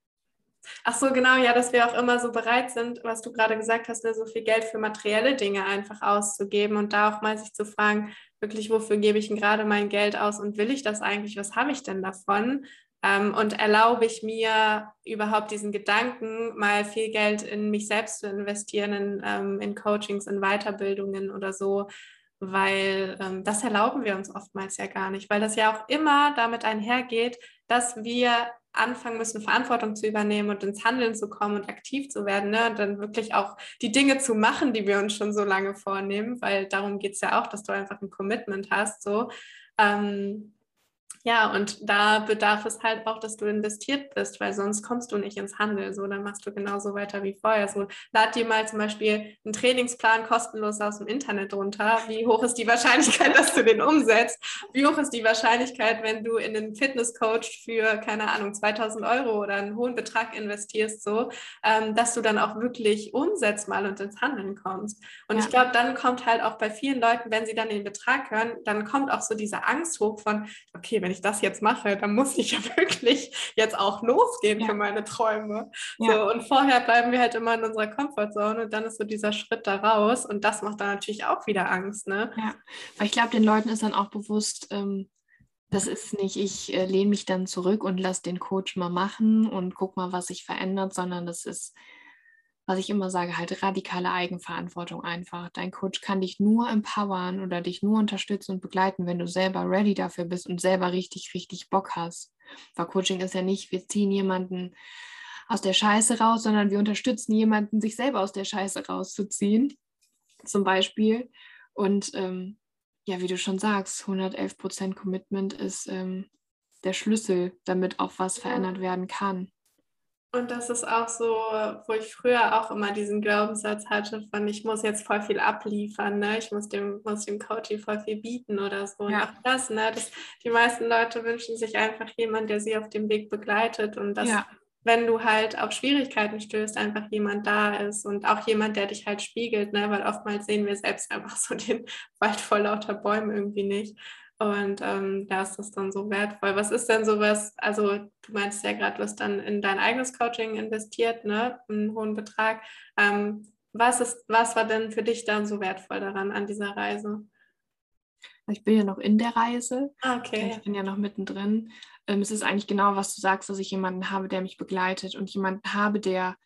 Ach so, genau, ja, dass wir auch immer so bereit sind, was du gerade gesagt hast, ne, so viel Geld für materielle Dinge einfach auszugeben und da auch mal sich zu fragen, wirklich, wofür gebe ich denn gerade mein Geld aus und will ich das eigentlich? Was habe ich denn davon? Ähm, und erlaube ich mir überhaupt diesen Gedanken, mal viel Geld in mich selbst zu investieren, in, ähm, in Coachings, in Weiterbildungen oder so, weil ähm, das erlauben wir uns oftmals ja gar nicht, weil das ja auch immer damit einhergeht, dass wir anfangen müssen, Verantwortung zu übernehmen und ins Handeln zu kommen und aktiv zu werden ne? und dann wirklich auch die Dinge zu machen, die wir uns schon so lange vornehmen, weil darum geht es ja auch, dass du einfach ein Commitment hast. So. Ähm, Ja, und da bedarf es halt auch, dass du investiert bist, weil sonst kommst du nicht ins Handel. So, dann machst du genauso weiter wie vorher. So, lad dir mal zum Beispiel einen Trainingsplan kostenlos aus dem Internet runter. Wie hoch ist die Wahrscheinlichkeit, dass du den umsetzt? Wie hoch ist die Wahrscheinlichkeit, wenn du in einen Fitnesscoach für, keine Ahnung, 2000 Euro oder einen hohen Betrag investierst, so, ähm, dass du dann auch wirklich umsetzt mal und ins Handeln kommst? Und ja. ich glaube, dann kommt halt auch bei vielen Leuten, wenn sie dann den Betrag hören, dann kommt auch so diese Angst hoch von, okay, wenn wenn ich das jetzt mache, dann muss ich ja wirklich jetzt auch losgehen ja. für meine Träume. Ja. So, und vorher bleiben wir halt immer in unserer Komfortzone und dann ist so dieser Schritt da raus und das macht dann natürlich auch wieder Angst. Ne? Ja, weil ich glaube, den Leuten ist dann auch bewusst, ähm, das ist nicht, ich äh, lehne mich dann zurück und lasse den Coach mal machen und guck mal, was sich verändert, sondern das ist was ich immer sage, halt radikale Eigenverantwortung einfach. Dein Coach kann dich nur empowern oder dich nur unterstützen und begleiten, wenn du selber ready dafür bist und selber richtig, richtig Bock hast. Weil Coaching ist ja nicht, wir ziehen jemanden aus der Scheiße raus, sondern wir unterstützen jemanden, sich selber aus der Scheiße rauszuziehen, zum Beispiel. Und ähm, ja, wie du schon sagst, 111% Commitment ist ähm, der Schlüssel, damit auch was verändert werden kann. Und das ist auch so, wo ich früher auch immer diesen Glaubenssatz hatte von, ich muss jetzt voll viel abliefern, ne? ich muss dem, muss dem Coaching voll viel bieten oder so. Ja. Und auch das, ne? Das, die meisten Leute wünschen sich einfach jemanden, der sie auf dem Weg begleitet und dass, ja. wenn du halt auf Schwierigkeiten stößt, einfach jemand da ist und auch jemand, der dich halt spiegelt, ne? weil oftmals sehen wir selbst einfach so den Wald vor lauter Bäumen irgendwie nicht. Und ähm, da ist das dann so wertvoll. Was ist denn sowas, also du meinst ja gerade, du hast dann in dein eigenes Coaching investiert, ne, einen hohen Betrag. Ähm, was, ist, was war denn für dich dann so wertvoll daran, an dieser Reise? Ich bin ja noch in der Reise. Ah, okay. Ich bin ja noch mittendrin. Ähm, es ist eigentlich genau, was du sagst, dass ich jemanden habe, der mich begleitet und jemanden habe, der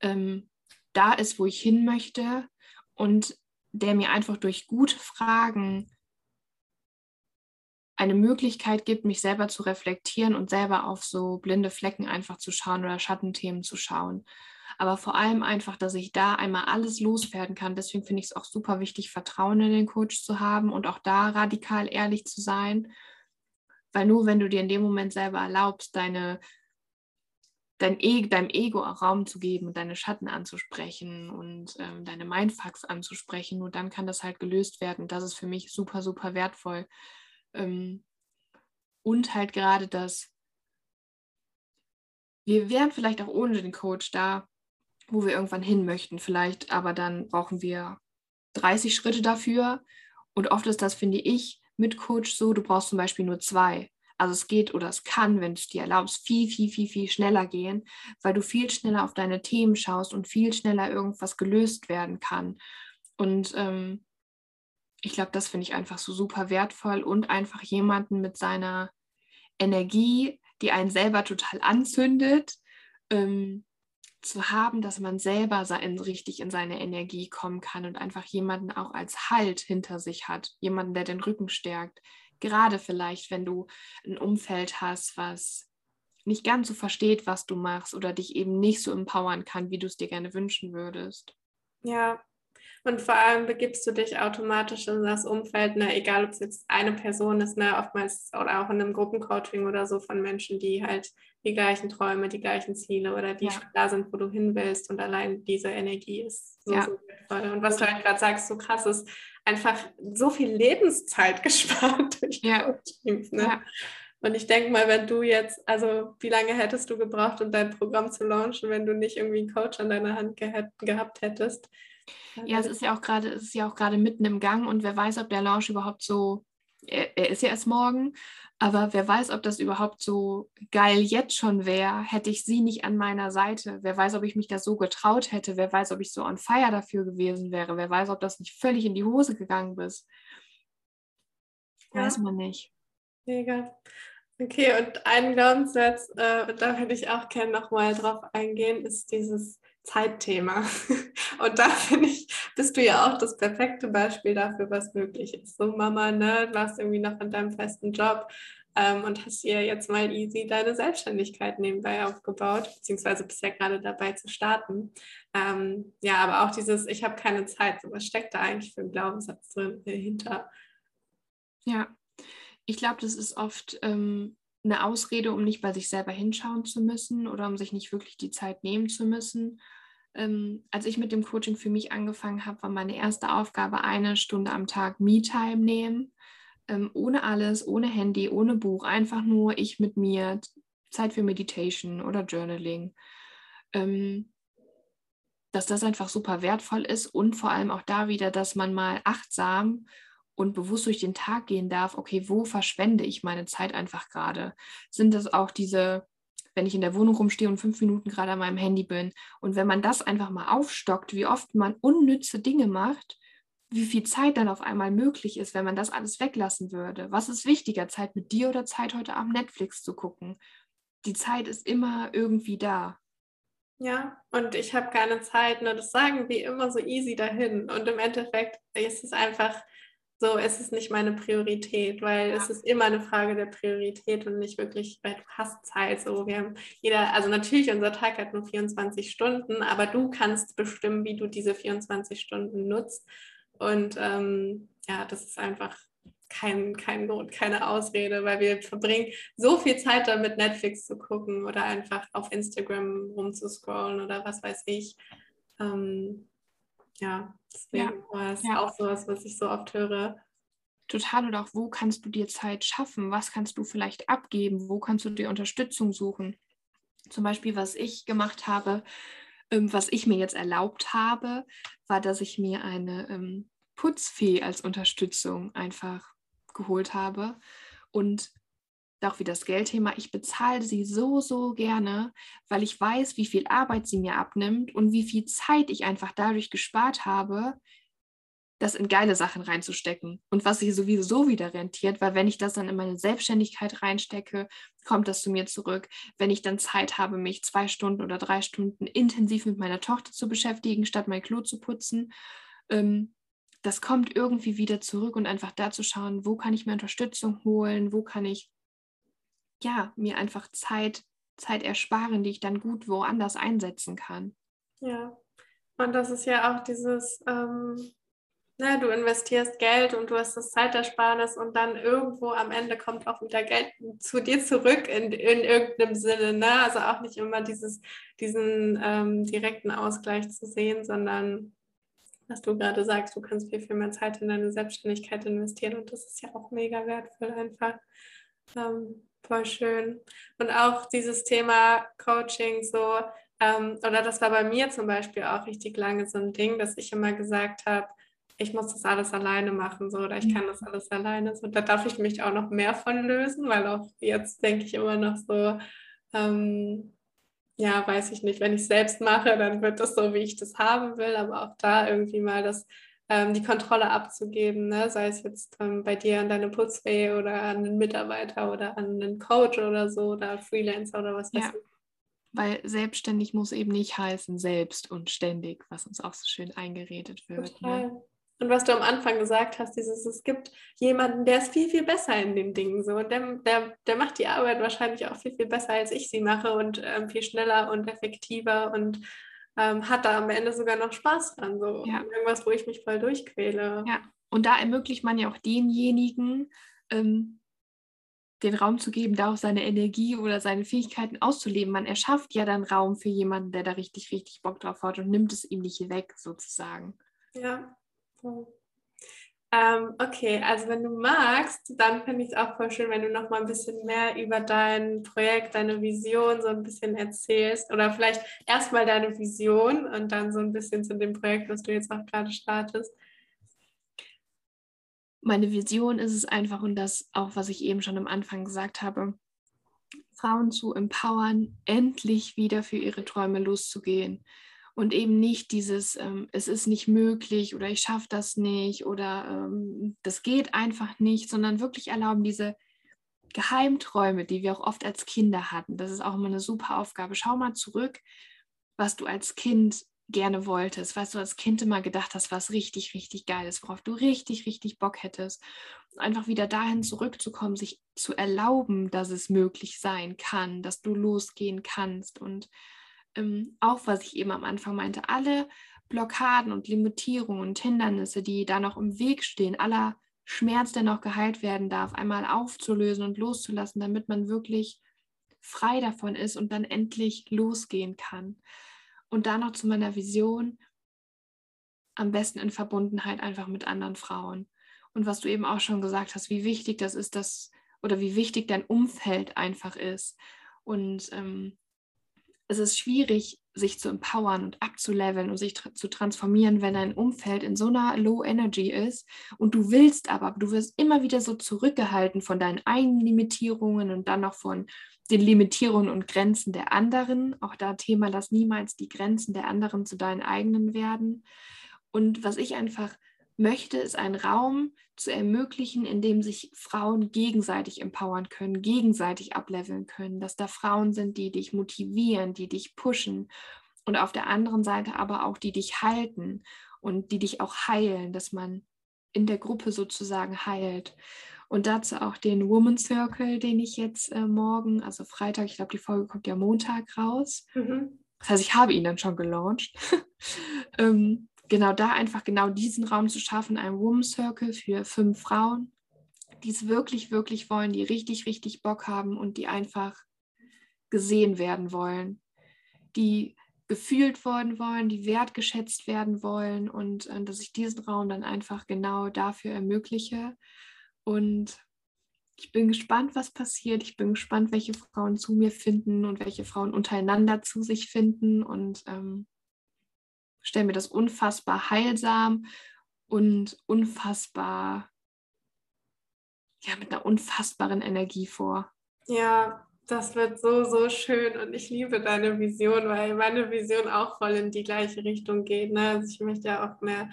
ähm, da ist, wo ich hin möchte und der mir einfach durch gute Fragen eine Möglichkeit gibt, mich selber zu reflektieren und selber auf so blinde Flecken einfach zu schauen oder Schattenthemen zu schauen. Aber vor allem einfach, dass ich da einmal alles loswerden kann. Deswegen finde ich es auch super wichtig, Vertrauen in den Coach zu haben und auch da radikal ehrlich zu sein. Weil nur wenn du dir in dem Moment selber erlaubst, deine, dein e deinem Ego Raum zu geben und deine Schatten anzusprechen und ähm, deine Mindfucks anzusprechen, nur dann kann das halt gelöst werden. Das ist für mich super, super wertvoll. Ähm, und halt gerade das, wir wären vielleicht auch ohne den Coach da, wo wir irgendwann hin möchten, vielleicht, aber dann brauchen wir 30 Schritte dafür. Und oft ist das, finde ich, mit Coach so, du brauchst zum Beispiel nur zwei. Also es geht oder es kann, wenn du es dir erlaubst, viel, viel, viel, viel schneller gehen, weil du viel schneller auf deine Themen schaust und viel schneller irgendwas gelöst werden kann. Und ähm, ich glaube, das finde ich einfach so super wertvoll und einfach jemanden mit seiner Energie, die einen selber total anzündet, ähm, zu haben, dass man selber in, richtig in seine Energie kommen kann und einfach jemanden auch als Halt hinter sich hat, jemanden, der den Rücken stärkt. Gerade vielleicht, wenn du ein Umfeld hast, was nicht ganz so versteht, was du machst oder dich eben nicht so empowern kann, wie du es dir gerne wünschen würdest. Ja, und vor allem begibst du dich automatisch in das Umfeld, ne, egal ob es jetzt eine Person ist, ne, oftmals oder auch in einem Gruppencoaching oder so von Menschen, die halt die gleichen Träume, die gleichen Ziele oder die ja. da sind, wo du hin willst. Und allein diese Energie ist so, ja. so wertvoll. Und was du halt gerade sagst, so krass ist, einfach so viel Lebenszeit gespart durch ja. Coachings. Ne? Ja. Und ich denke mal, wenn du jetzt, also wie lange hättest du gebraucht, um dein Programm zu launchen, wenn du nicht irgendwie einen Coach an deiner Hand gehabt hättest? Ja, es ist ja auch gerade, es ist ja auch gerade mitten im Gang und wer weiß, ob der Launch überhaupt so, er, er ist ja erst morgen, aber wer weiß, ob das überhaupt so geil jetzt schon wäre, hätte ich sie nicht an meiner Seite. Wer weiß, ob ich mich da so getraut hätte, wer weiß, ob ich so on fire dafür gewesen wäre, wer weiß, ob das nicht völlig in die Hose gegangen ist. Ja. Weiß man nicht. Mega. Okay, und ein Glaubenssatz, äh, da würde ich auch gerne nochmal drauf eingehen, ist dieses Zeitthema. Und da finde ich, bist du ja auch das perfekte Beispiel dafür, was möglich ist. So, Mama, ne, du warst irgendwie noch in deinem festen Job ähm, und hast dir jetzt mal easy deine Selbstständigkeit nebenbei aufgebaut, beziehungsweise bist ja gerade dabei zu starten. Ähm, ja, aber auch dieses, ich habe keine Zeit, so was steckt da eigentlich für einen Glaubenssatz drin, äh, hinter? Ja, Ich glaube, das ist oft ähm, eine Ausrede, um nicht bei sich selber hinschauen zu müssen oder um sich nicht wirklich die Zeit nehmen zu müssen. Ähm, als ich mit dem Coaching für mich angefangen habe, war meine erste Aufgabe eine Stunde am Tag Me-Time nehmen. Ähm, ohne alles, ohne Handy, ohne Buch, einfach nur ich mit mir, Zeit für Meditation oder Journaling. Ähm, dass das einfach super wertvoll ist und vor allem auch da wieder, dass man mal achtsam und bewusst durch den Tag gehen darf, okay, wo verschwende ich meine Zeit einfach gerade? Sind das auch diese, wenn ich in der Wohnung rumstehe und fünf Minuten gerade an meinem Handy bin und wenn man das einfach mal aufstockt, wie oft man unnütze Dinge macht, wie viel Zeit dann auf einmal möglich ist, wenn man das alles weglassen würde. Was ist wichtiger, Zeit mit dir oder Zeit heute Abend Netflix zu gucken? Die Zeit ist immer irgendwie da. Ja, und ich habe keine Zeit, nur das sagen wie immer so easy dahin. Und im Endeffekt ist es einfach so ist es nicht meine Priorität, weil ja. es ist immer eine Frage der Priorität und nicht wirklich, weil du hast Zeit. So, wir haben jeder, also natürlich, unser Tag hat nur 24 Stunden, aber du kannst bestimmen, wie du diese 24 Stunden nutzt. Und ähm, ja, das ist einfach kein, kein Grund, keine Ausrede, weil wir verbringen so viel Zeit damit, Netflix zu gucken oder einfach auf Instagram rumzuscrollen oder was weiß ich. Ähm, ja, deswegen ja. war es ja. auch sowas, was ich so oft höre. Total und auch, wo kannst du dir Zeit schaffen? Was kannst du vielleicht abgeben? Wo kannst du dir Unterstützung suchen? Zum Beispiel, was ich gemacht habe, ähm, was ich mir jetzt erlaubt habe, war, dass ich mir eine ähm, Putzfee als Unterstützung einfach geholt habe. Und auch wie das Geldthema, ich bezahle sie so, so gerne, weil ich weiß, wie viel Arbeit sie mir abnimmt und wie viel Zeit ich einfach dadurch gespart habe, das in geile Sachen reinzustecken und was sich sowieso wieder rentiert, weil wenn ich das dann in meine Selbstständigkeit reinstecke, kommt das zu mir zurück. Wenn ich dann Zeit habe, mich zwei Stunden oder drei Stunden intensiv mit meiner Tochter zu beschäftigen, statt mein Klo zu putzen, ähm, das kommt irgendwie wieder zurück und einfach da zu schauen, wo kann ich mir Unterstützung holen, wo kann ich ja, mir einfach Zeit, Zeit ersparen, die ich dann gut woanders einsetzen kann. Ja, und das ist ja auch dieses, ähm, na, du investierst Geld und du hast das Zeitersparnis und dann irgendwo am Ende kommt auch wieder Geld zu dir zurück in, in irgendeinem Sinne. Ne? Also auch nicht immer dieses, diesen ähm, direkten Ausgleich zu sehen, sondern was du gerade sagst, du kannst viel, viel mehr Zeit in deine Selbstständigkeit investieren und das ist ja auch mega wertvoll einfach. Ähm, Voll schön. Und auch dieses Thema Coaching so, ähm, oder das war bei mir zum Beispiel auch richtig lange so ein Ding, dass ich immer gesagt habe, ich muss das alles alleine machen, so, oder ich mhm. kann das alles alleine. So, da darf ich mich auch noch mehr von lösen, weil auch jetzt denke ich immer noch so, ähm, ja, weiß ich nicht, wenn ich es selbst mache, dann wird das so, wie ich das haben will, aber auch da irgendwie mal das ähm, die Kontrolle abzugeben, ne? sei es jetzt ähm, bei dir an deine Putzfee oder an einen Mitarbeiter oder an einen Coach oder so oder Freelancer oder was weiß ja. ich. Weil selbstständig muss eben nicht heißen selbst und ständig, was uns auch so schön eingeredet wird. Ne? Und was du am Anfang gesagt hast, dieses, es gibt jemanden, der ist viel, viel besser in den Dingen so. Und der, der, der macht die Arbeit wahrscheinlich auch viel, viel besser, als ich sie mache und ähm, viel schneller und effektiver und ähm, hat da am Ende sogar noch Spaß dran. So ja. irgendwas, wo ich mich voll durchquäle. Ja, und da ermöglicht man ja auch denjenigen, ähm, den Raum zu geben, da auch seine Energie oder seine Fähigkeiten auszuleben. Man erschafft ja dann Raum für jemanden, der da richtig, richtig Bock drauf hat und nimmt es ihm nicht weg, sozusagen. Ja. Ähm, okay, also wenn du magst, dann finde ich es auch voll schön, wenn du noch mal ein bisschen mehr über dein Projekt, deine Vision so ein bisschen erzählst. Oder vielleicht erstmal deine Vision und dann so ein bisschen zu dem Projekt, was du jetzt auch gerade startest. Meine Vision ist es einfach, und das auch, was ich eben schon am Anfang gesagt habe, Frauen zu empowern, endlich wieder für ihre Träume loszugehen und eben nicht dieses, ähm, es ist nicht möglich oder ich schaffe das nicht oder ähm, das geht einfach nicht, sondern wirklich erlauben diese Geheimträume, die wir auch oft als Kinder hatten. Das ist auch immer eine super Aufgabe. Schau mal zurück, was du als Kind gerne wolltest, was du als Kind immer gedacht hast, was richtig, richtig geil ist, worauf du richtig, richtig Bock hättest. Einfach wieder dahin zurückzukommen, sich zu erlauben, dass es möglich sein kann, dass du losgehen kannst und ähm, auch, was ich eben am Anfang meinte, alle Blockaden und Limitierungen und Hindernisse, die da noch im Weg stehen, aller Schmerz, der noch geheilt werden darf, einmal aufzulösen und loszulassen, damit man wirklich frei davon ist und dann endlich losgehen kann. Und dann noch zu meiner Vision, am besten in Verbundenheit einfach mit anderen Frauen. Und was du eben auch schon gesagt hast, wie wichtig das ist, dass, oder wie wichtig dein Umfeld einfach ist. Und ähm, es ist schwierig, sich zu empowern und abzuleveln und sich tra zu transformieren, wenn dein Umfeld in so einer Low Energy ist und du willst aber, du wirst immer wieder so zurückgehalten von deinen eigenen Limitierungen und dann noch von den Limitierungen und Grenzen der anderen. Auch da Thema, lass niemals die Grenzen der anderen zu deinen eigenen werden. Und was ich einfach möchte, ist einen Raum zu ermöglichen, in dem sich Frauen gegenseitig empowern können, gegenseitig ableveln können, dass da Frauen sind, die dich motivieren, die dich pushen und auf der anderen Seite aber auch die dich halten und die dich auch heilen, dass man in der Gruppe sozusagen heilt. Und dazu auch den Woman Circle, den ich jetzt äh, morgen, also Freitag, ich glaube, die Folge kommt ja Montag raus. Mhm. Das heißt, ich habe ihn dann schon gelauncht. ähm, genau da einfach genau diesen Raum zu schaffen, ein Woman Circle für fünf Frauen, die es wirklich, wirklich wollen, die richtig, richtig Bock haben und die einfach gesehen werden wollen, die gefühlt worden wollen, die wertgeschätzt werden wollen und äh, dass ich diesen Raum dann einfach genau dafür ermögliche. Und ich bin gespannt, was passiert. Ich bin gespannt, welche Frauen zu mir finden und welche Frauen untereinander zu sich finden. Und ähm, stelle mir das unfassbar heilsam und unfassbar, ja, mit einer unfassbaren Energie vor. Ja, das wird so, so schön und ich liebe deine Vision, weil meine Vision auch voll in die gleiche Richtung geht. Ne? Also ich möchte ja auch mehr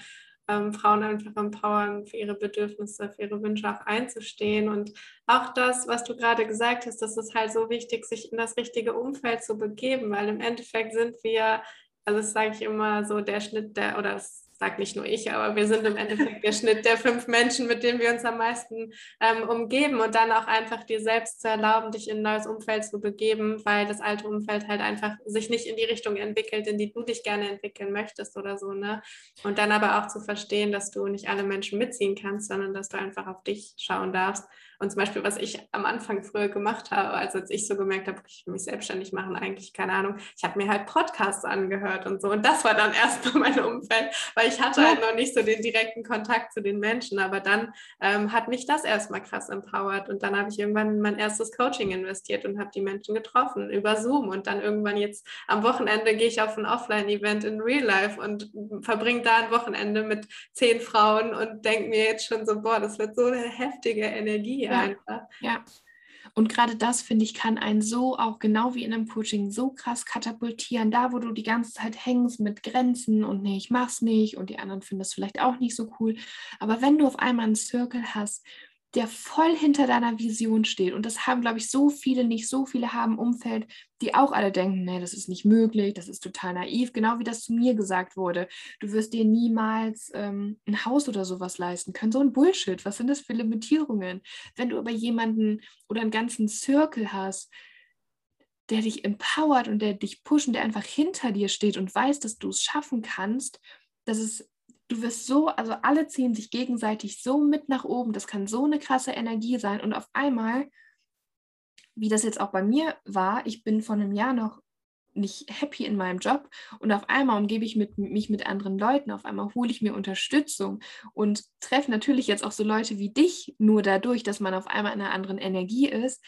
ähm, Frauen einfach empowern, für ihre Bedürfnisse, für ihre Wünsche auch einzustehen. Und auch das, was du gerade gesagt hast, das ist halt so wichtig, sich in das richtige Umfeld zu begeben, weil im Endeffekt sind wir also das sage ich immer so, der Schnitt der, oder das sage nicht nur ich, aber wir sind im Endeffekt der Schnitt der fünf Menschen, mit denen wir uns am meisten ähm, umgeben und dann auch einfach dir selbst zu erlauben, dich in ein neues Umfeld zu begeben, weil das alte Umfeld halt einfach sich nicht in die Richtung entwickelt, in die du dich gerne entwickeln möchtest oder so, ne? Und dann aber auch zu verstehen, dass du nicht alle Menschen mitziehen kannst, sondern dass du einfach auf dich schauen darfst und zum Beispiel, was ich am Anfang früher gemacht habe, also als ich so gemerkt habe, ich will mich selbstständig machen, eigentlich keine Ahnung, ich habe mir halt Podcasts angehört und so. Und das war dann erstmal mein Umfeld, weil ich hatte halt noch nicht so den direkten Kontakt zu den Menschen. Aber dann ähm, hat mich das erstmal krass empowert. Und dann habe ich irgendwann mein erstes Coaching investiert und habe die Menschen getroffen über Zoom. Und dann irgendwann jetzt am Wochenende gehe ich auf ein Offline-Event in Real Life und verbringe da ein Wochenende mit zehn Frauen und denke mir jetzt schon so, boah, das wird so eine heftige Energie ja, einfach. Ja. Und gerade das, finde ich, kann einen so auch genau wie in einem Coaching so krass katapultieren. Da, wo du die ganze Zeit hängst mit Grenzen und nee, ich mach's nicht und die anderen finden das vielleicht auch nicht so cool. Aber wenn du auf einmal einen Circle hast, der voll hinter deiner Vision steht. Und das haben, glaube ich, so viele nicht. So viele haben Umfeld, die auch alle denken, nee, das ist nicht möglich, das ist total naiv, genau wie das zu mir gesagt wurde. Du wirst dir niemals ähm, ein Haus oder sowas leisten können. So ein Bullshit. Was sind das für Limitierungen? Wenn du aber jemanden oder einen ganzen Circle hast, der dich empowert und der dich pusht und der einfach hinter dir steht und weiß, dass du es schaffen kannst, das ist du wirst so, also alle ziehen sich gegenseitig so mit nach oben. Das kann so eine krasse Energie sein. Und auf einmal, wie das jetzt auch bei mir war, ich bin vor einem Jahr noch nicht happy in meinem Job und auf einmal umgebe ich mit, mich mit anderen Leuten, auf einmal hole ich mir Unterstützung und treffe natürlich jetzt auch so Leute wie dich nur dadurch, dass man auf einmal in einer anderen Energie ist,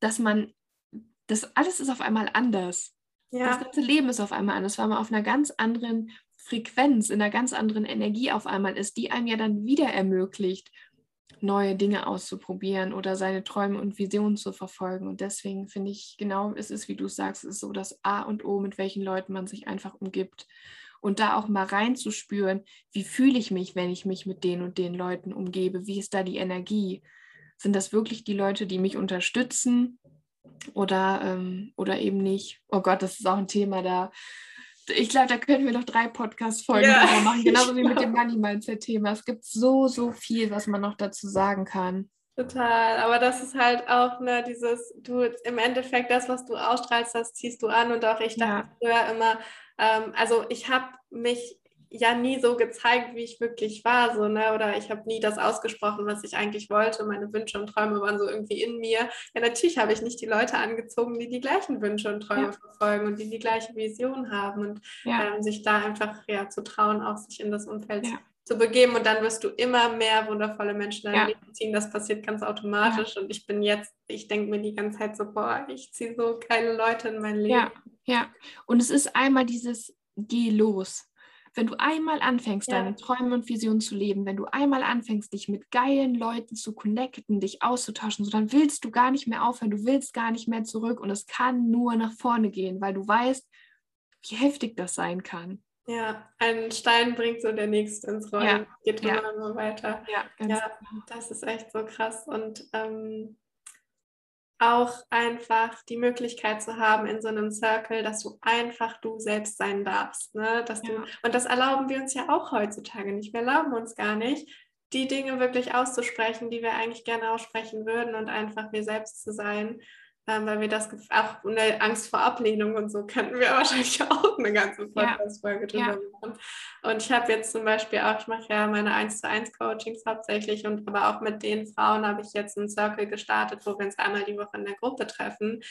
dass man, das alles ist auf einmal anders. Ja. Das ganze Leben ist auf einmal anders, weil man auf einer ganz anderen Frequenz, in einer ganz anderen Energie auf einmal ist, die einem ja dann wieder ermöglicht, neue Dinge auszuprobieren oder seine Träume und Visionen zu verfolgen. Und deswegen finde ich genau, es ist, wie du sagst, es ist so das A und O, mit welchen Leuten man sich einfach umgibt. Und da auch mal reinzuspüren, wie fühle ich mich, wenn ich mich mit den und den Leuten umgebe? Wie ist da die Energie? Sind das wirklich die Leute, die mich unterstützen oder, ähm, oder eben nicht? Oh Gott, das ist auch ein Thema, da ich glaube, da können wir noch drei Podcast-Folgen ja, machen, genauso wie mit dem Money-Mindset-Thema. Es gibt so, so viel, was man noch dazu sagen kann. Total, aber das ist halt auch ne, dieses, du im Endeffekt das, was du ausstrahlst, das ziehst du an und auch ich dachte ja. früher immer, ähm, also ich habe mich ja nie so gezeigt, wie ich wirklich war, so, ne? Oder ich habe nie das ausgesprochen, was ich eigentlich wollte. Meine Wünsche und Träume waren so irgendwie in mir. Ja, natürlich habe ich nicht die Leute angezogen, die die gleichen Wünsche und Träume ja. verfolgen und die die gleiche Vision haben und ja. ähm, sich da einfach ja zu trauen, auch sich in das Umfeld ja. zu begeben. Und dann wirst du immer mehr wundervolle Menschen in dein Leben ziehen. Das passiert ganz automatisch. Und ich bin jetzt, ich denke mir die ganze Zeit so, boah, ich ziehe so geile Leute in mein Leben. Ja, ja. Und es ist einmal dieses Geh los wenn du einmal anfängst, ja. deine Träume und Visionen zu leben, wenn du einmal anfängst, dich mit geilen Leuten zu connecten, dich auszutauschen, so dann willst du gar nicht mehr aufhören, du willst gar nicht mehr zurück und es kann nur nach vorne gehen, weil du weißt, wie heftig das sein kann. Ja, ein Stein bringt so der nächste ins Rollen, ja. geht immer ja. nur weiter. Ja, ja genau. das ist echt so krass und ähm, auch einfach die Möglichkeit zu haben in so einem Circle, dass du einfach du selbst sein darfst. Ne? Dass ja. du, und das erlauben wir uns ja auch heutzutage nicht. Wir erlauben uns gar nicht, die Dinge wirklich auszusprechen, die wir eigentlich gerne aussprechen würden und einfach wir selbst zu sein weil wir das auch eine Angst vor Ablehnung und so könnten wir wahrscheinlich auch eine ganze Podcast-Folge drüber ja. machen. Und ich habe jetzt zum Beispiel auch, ich mache ja meine 1 zu 1 Coachings hauptsächlich und aber auch mit den Frauen habe ich jetzt einen Circle gestartet, wo wir uns einmal die Woche in der Gruppe treffen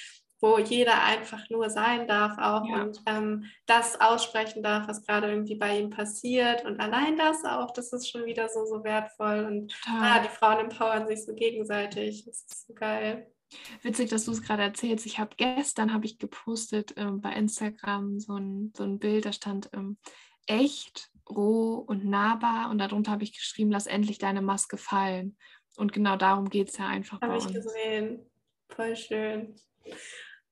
wo jeder einfach nur sein darf auch ja. und ähm, das aussprechen darf, was gerade irgendwie bei ihm passiert. Und allein das auch, das ist schon wieder so, so wertvoll. Und ja, die Frauen empowern sich so gegenseitig. Das ist so geil. Witzig, dass du es gerade erzählst. Ich habe gestern habe ich gepostet ähm, bei Instagram so ein, so ein Bild, da stand ähm, echt, roh und nahbar und darunter habe ich geschrieben, lass endlich deine Maske fallen. Und genau darum geht es ja einfach uns. Habe ich gesehen. Voll schön.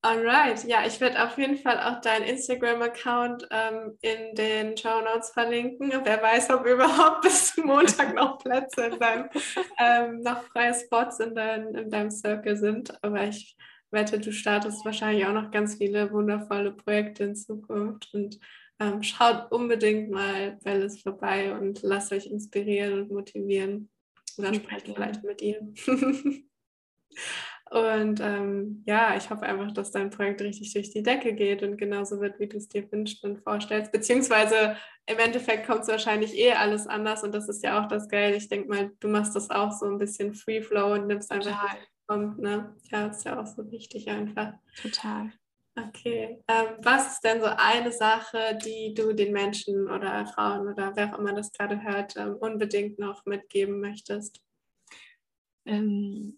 Alright, ja, ich werde auf jeden Fall auch deinen Instagram-Account ähm, in den Show Notes verlinken. Wer weiß, ob überhaupt bis zum Montag noch Plätze in deinem, ähm, noch freie Spots in, dein, in deinem Circle sind. Aber ich wette, du startest wahrscheinlich auch noch ganz viele wundervolle Projekte in Zukunft. Und ähm, schaut unbedingt mal Bellis vorbei und lasst euch inspirieren und motivieren. Oder sprecht vielleicht mit ihr. Und ähm, ja, ich hoffe einfach, dass dein Projekt richtig durch die Decke geht und genauso wird, wie du es dir wünschst und vorstellst. Beziehungsweise im Endeffekt kommt es wahrscheinlich eh alles anders und das ist ja auch das Geil. Ich denke mal, du machst das auch so ein bisschen Free Flow und nimmst einfach, Total. was kommt. Ne? Ja, ist ja auch so wichtig einfach. Total. Okay. Ähm, was ist denn so eine Sache, die du den Menschen oder Frauen oder wer auch immer das gerade hört, ähm, unbedingt noch mitgeben möchtest? Ähm,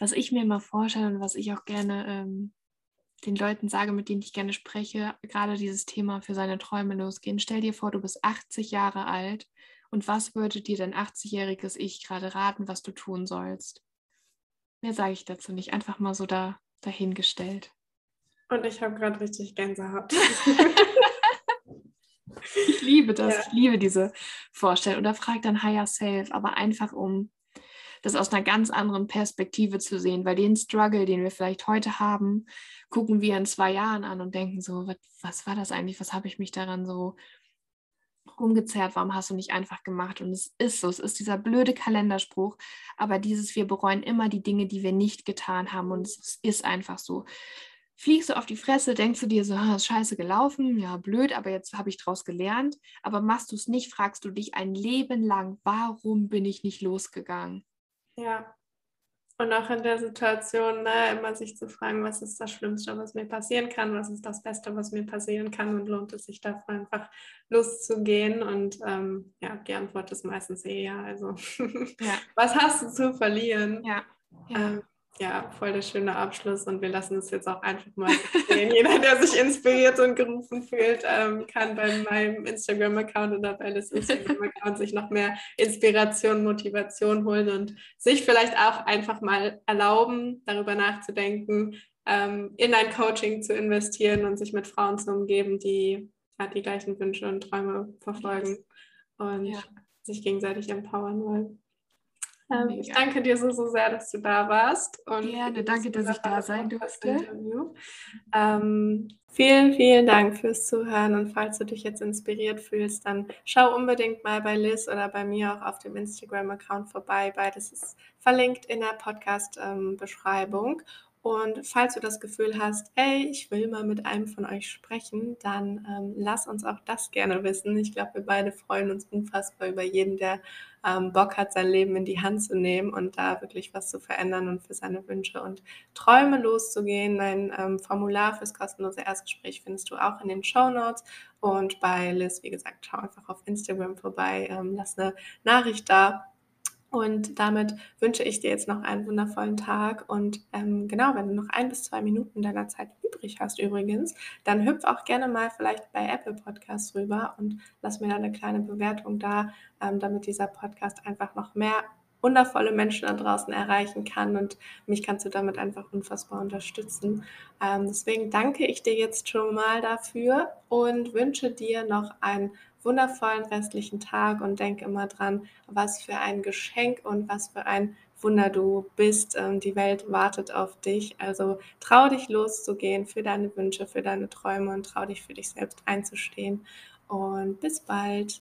was ich mir immer vorstelle und was ich auch gerne ähm, den Leuten sage, mit denen ich gerne spreche, gerade dieses Thema für seine Träume losgehen. Stell dir vor, du bist 80 Jahre alt und was würde dir dein 80-jähriges Ich gerade raten, was du tun sollst? Mehr sage ich dazu nicht, einfach mal so da dahingestellt. Und ich habe gerade richtig Gänsehaut. ich liebe das, ja. ich liebe diese Vorstellung. Oder frag dann Higher Self, aber einfach um das aus einer ganz anderen Perspektive zu sehen, weil den Struggle, den wir vielleicht heute haben, gucken wir in zwei Jahren an und denken so, was, was war das eigentlich, was habe ich mich daran so rumgezerrt, warum hast du nicht einfach gemacht? Und es ist so, es ist dieser blöde Kalenderspruch, aber dieses, wir bereuen immer die Dinge, die wir nicht getan haben und es ist einfach so. Fliegst du auf die Fresse, denkst du dir so, ist scheiße gelaufen, ja, blöd, aber jetzt habe ich daraus gelernt. Aber machst du es nicht, fragst du dich ein Leben lang, warum bin ich nicht losgegangen? Ja. Und auch in der Situation ne, immer sich zu fragen, was ist das Schlimmste, was mir passieren kann, was ist das Beste, was mir passieren kann und lohnt es sich davor einfach loszugehen? Und ähm, ja, die Antwort ist meistens eh ja. Also ja. was hast du zu verlieren? Ja. ja. Ähm, ja, voll der schöne Abschluss und wir lassen es jetzt auch einfach mal sehen. Jeder, der sich inspiriert und gerufen fühlt, ähm, kann bei meinem Instagram-Account oder bei des Instagram-Account sich noch mehr Inspiration, Motivation holen und sich vielleicht auch einfach mal erlauben, darüber nachzudenken, ähm, in ein Coaching zu investieren und sich mit Frauen zu umgeben, die ja, die gleichen Wünsche und Träume verfolgen und ja. sich gegenseitig empowern wollen. Ähm, ich danke dir so, so sehr, dass du da warst. Und Gerne, danke, dass ich da sein durfte. Ähm, vielen, vielen Dank fürs Zuhören und falls du dich jetzt inspiriert fühlst, dann schau unbedingt mal bei Liz oder bei mir auch auf dem Instagram-Account vorbei. Beides ist verlinkt in der Podcast-Beschreibung. Und falls du das Gefühl hast, ey, ich will mal mit einem von euch sprechen, dann ähm, lass uns auch das gerne wissen. Ich glaube, wir beide freuen uns unfassbar über jeden, der ähm, Bock hat, sein Leben in die Hand zu nehmen und da wirklich was zu verändern und für seine Wünsche und Träume loszugehen. Mein ähm, Formular fürs kostenlose Erstgespräch findest du auch in den Show Notes. Und bei Liz, wie gesagt, schau einfach auf Instagram vorbei, ähm, lass eine Nachricht da und damit wünsche ich dir jetzt noch einen wundervollen Tag. Und ähm, genau, wenn du noch ein bis zwei Minuten deiner Zeit übrig hast übrigens, dann hüpf auch gerne mal vielleicht bei Apple Podcasts rüber und lass mir da eine kleine Bewertung da, ähm, damit dieser Podcast einfach noch mehr wundervolle Menschen da draußen erreichen kann und mich kannst du damit einfach unfassbar unterstützen. Ähm, deswegen danke ich dir jetzt schon mal dafür und wünsche dir noch einen wundervollen restlichen Tag und denk immer dran, was für ein Geschenk und was für ein Wunder du bist. Ähm, die Welt wartet auf dich. Also trau dich loszugehen für deine Wünsche, für deine Träume und trau dich für dich selbst einzustehen. Und bis bald.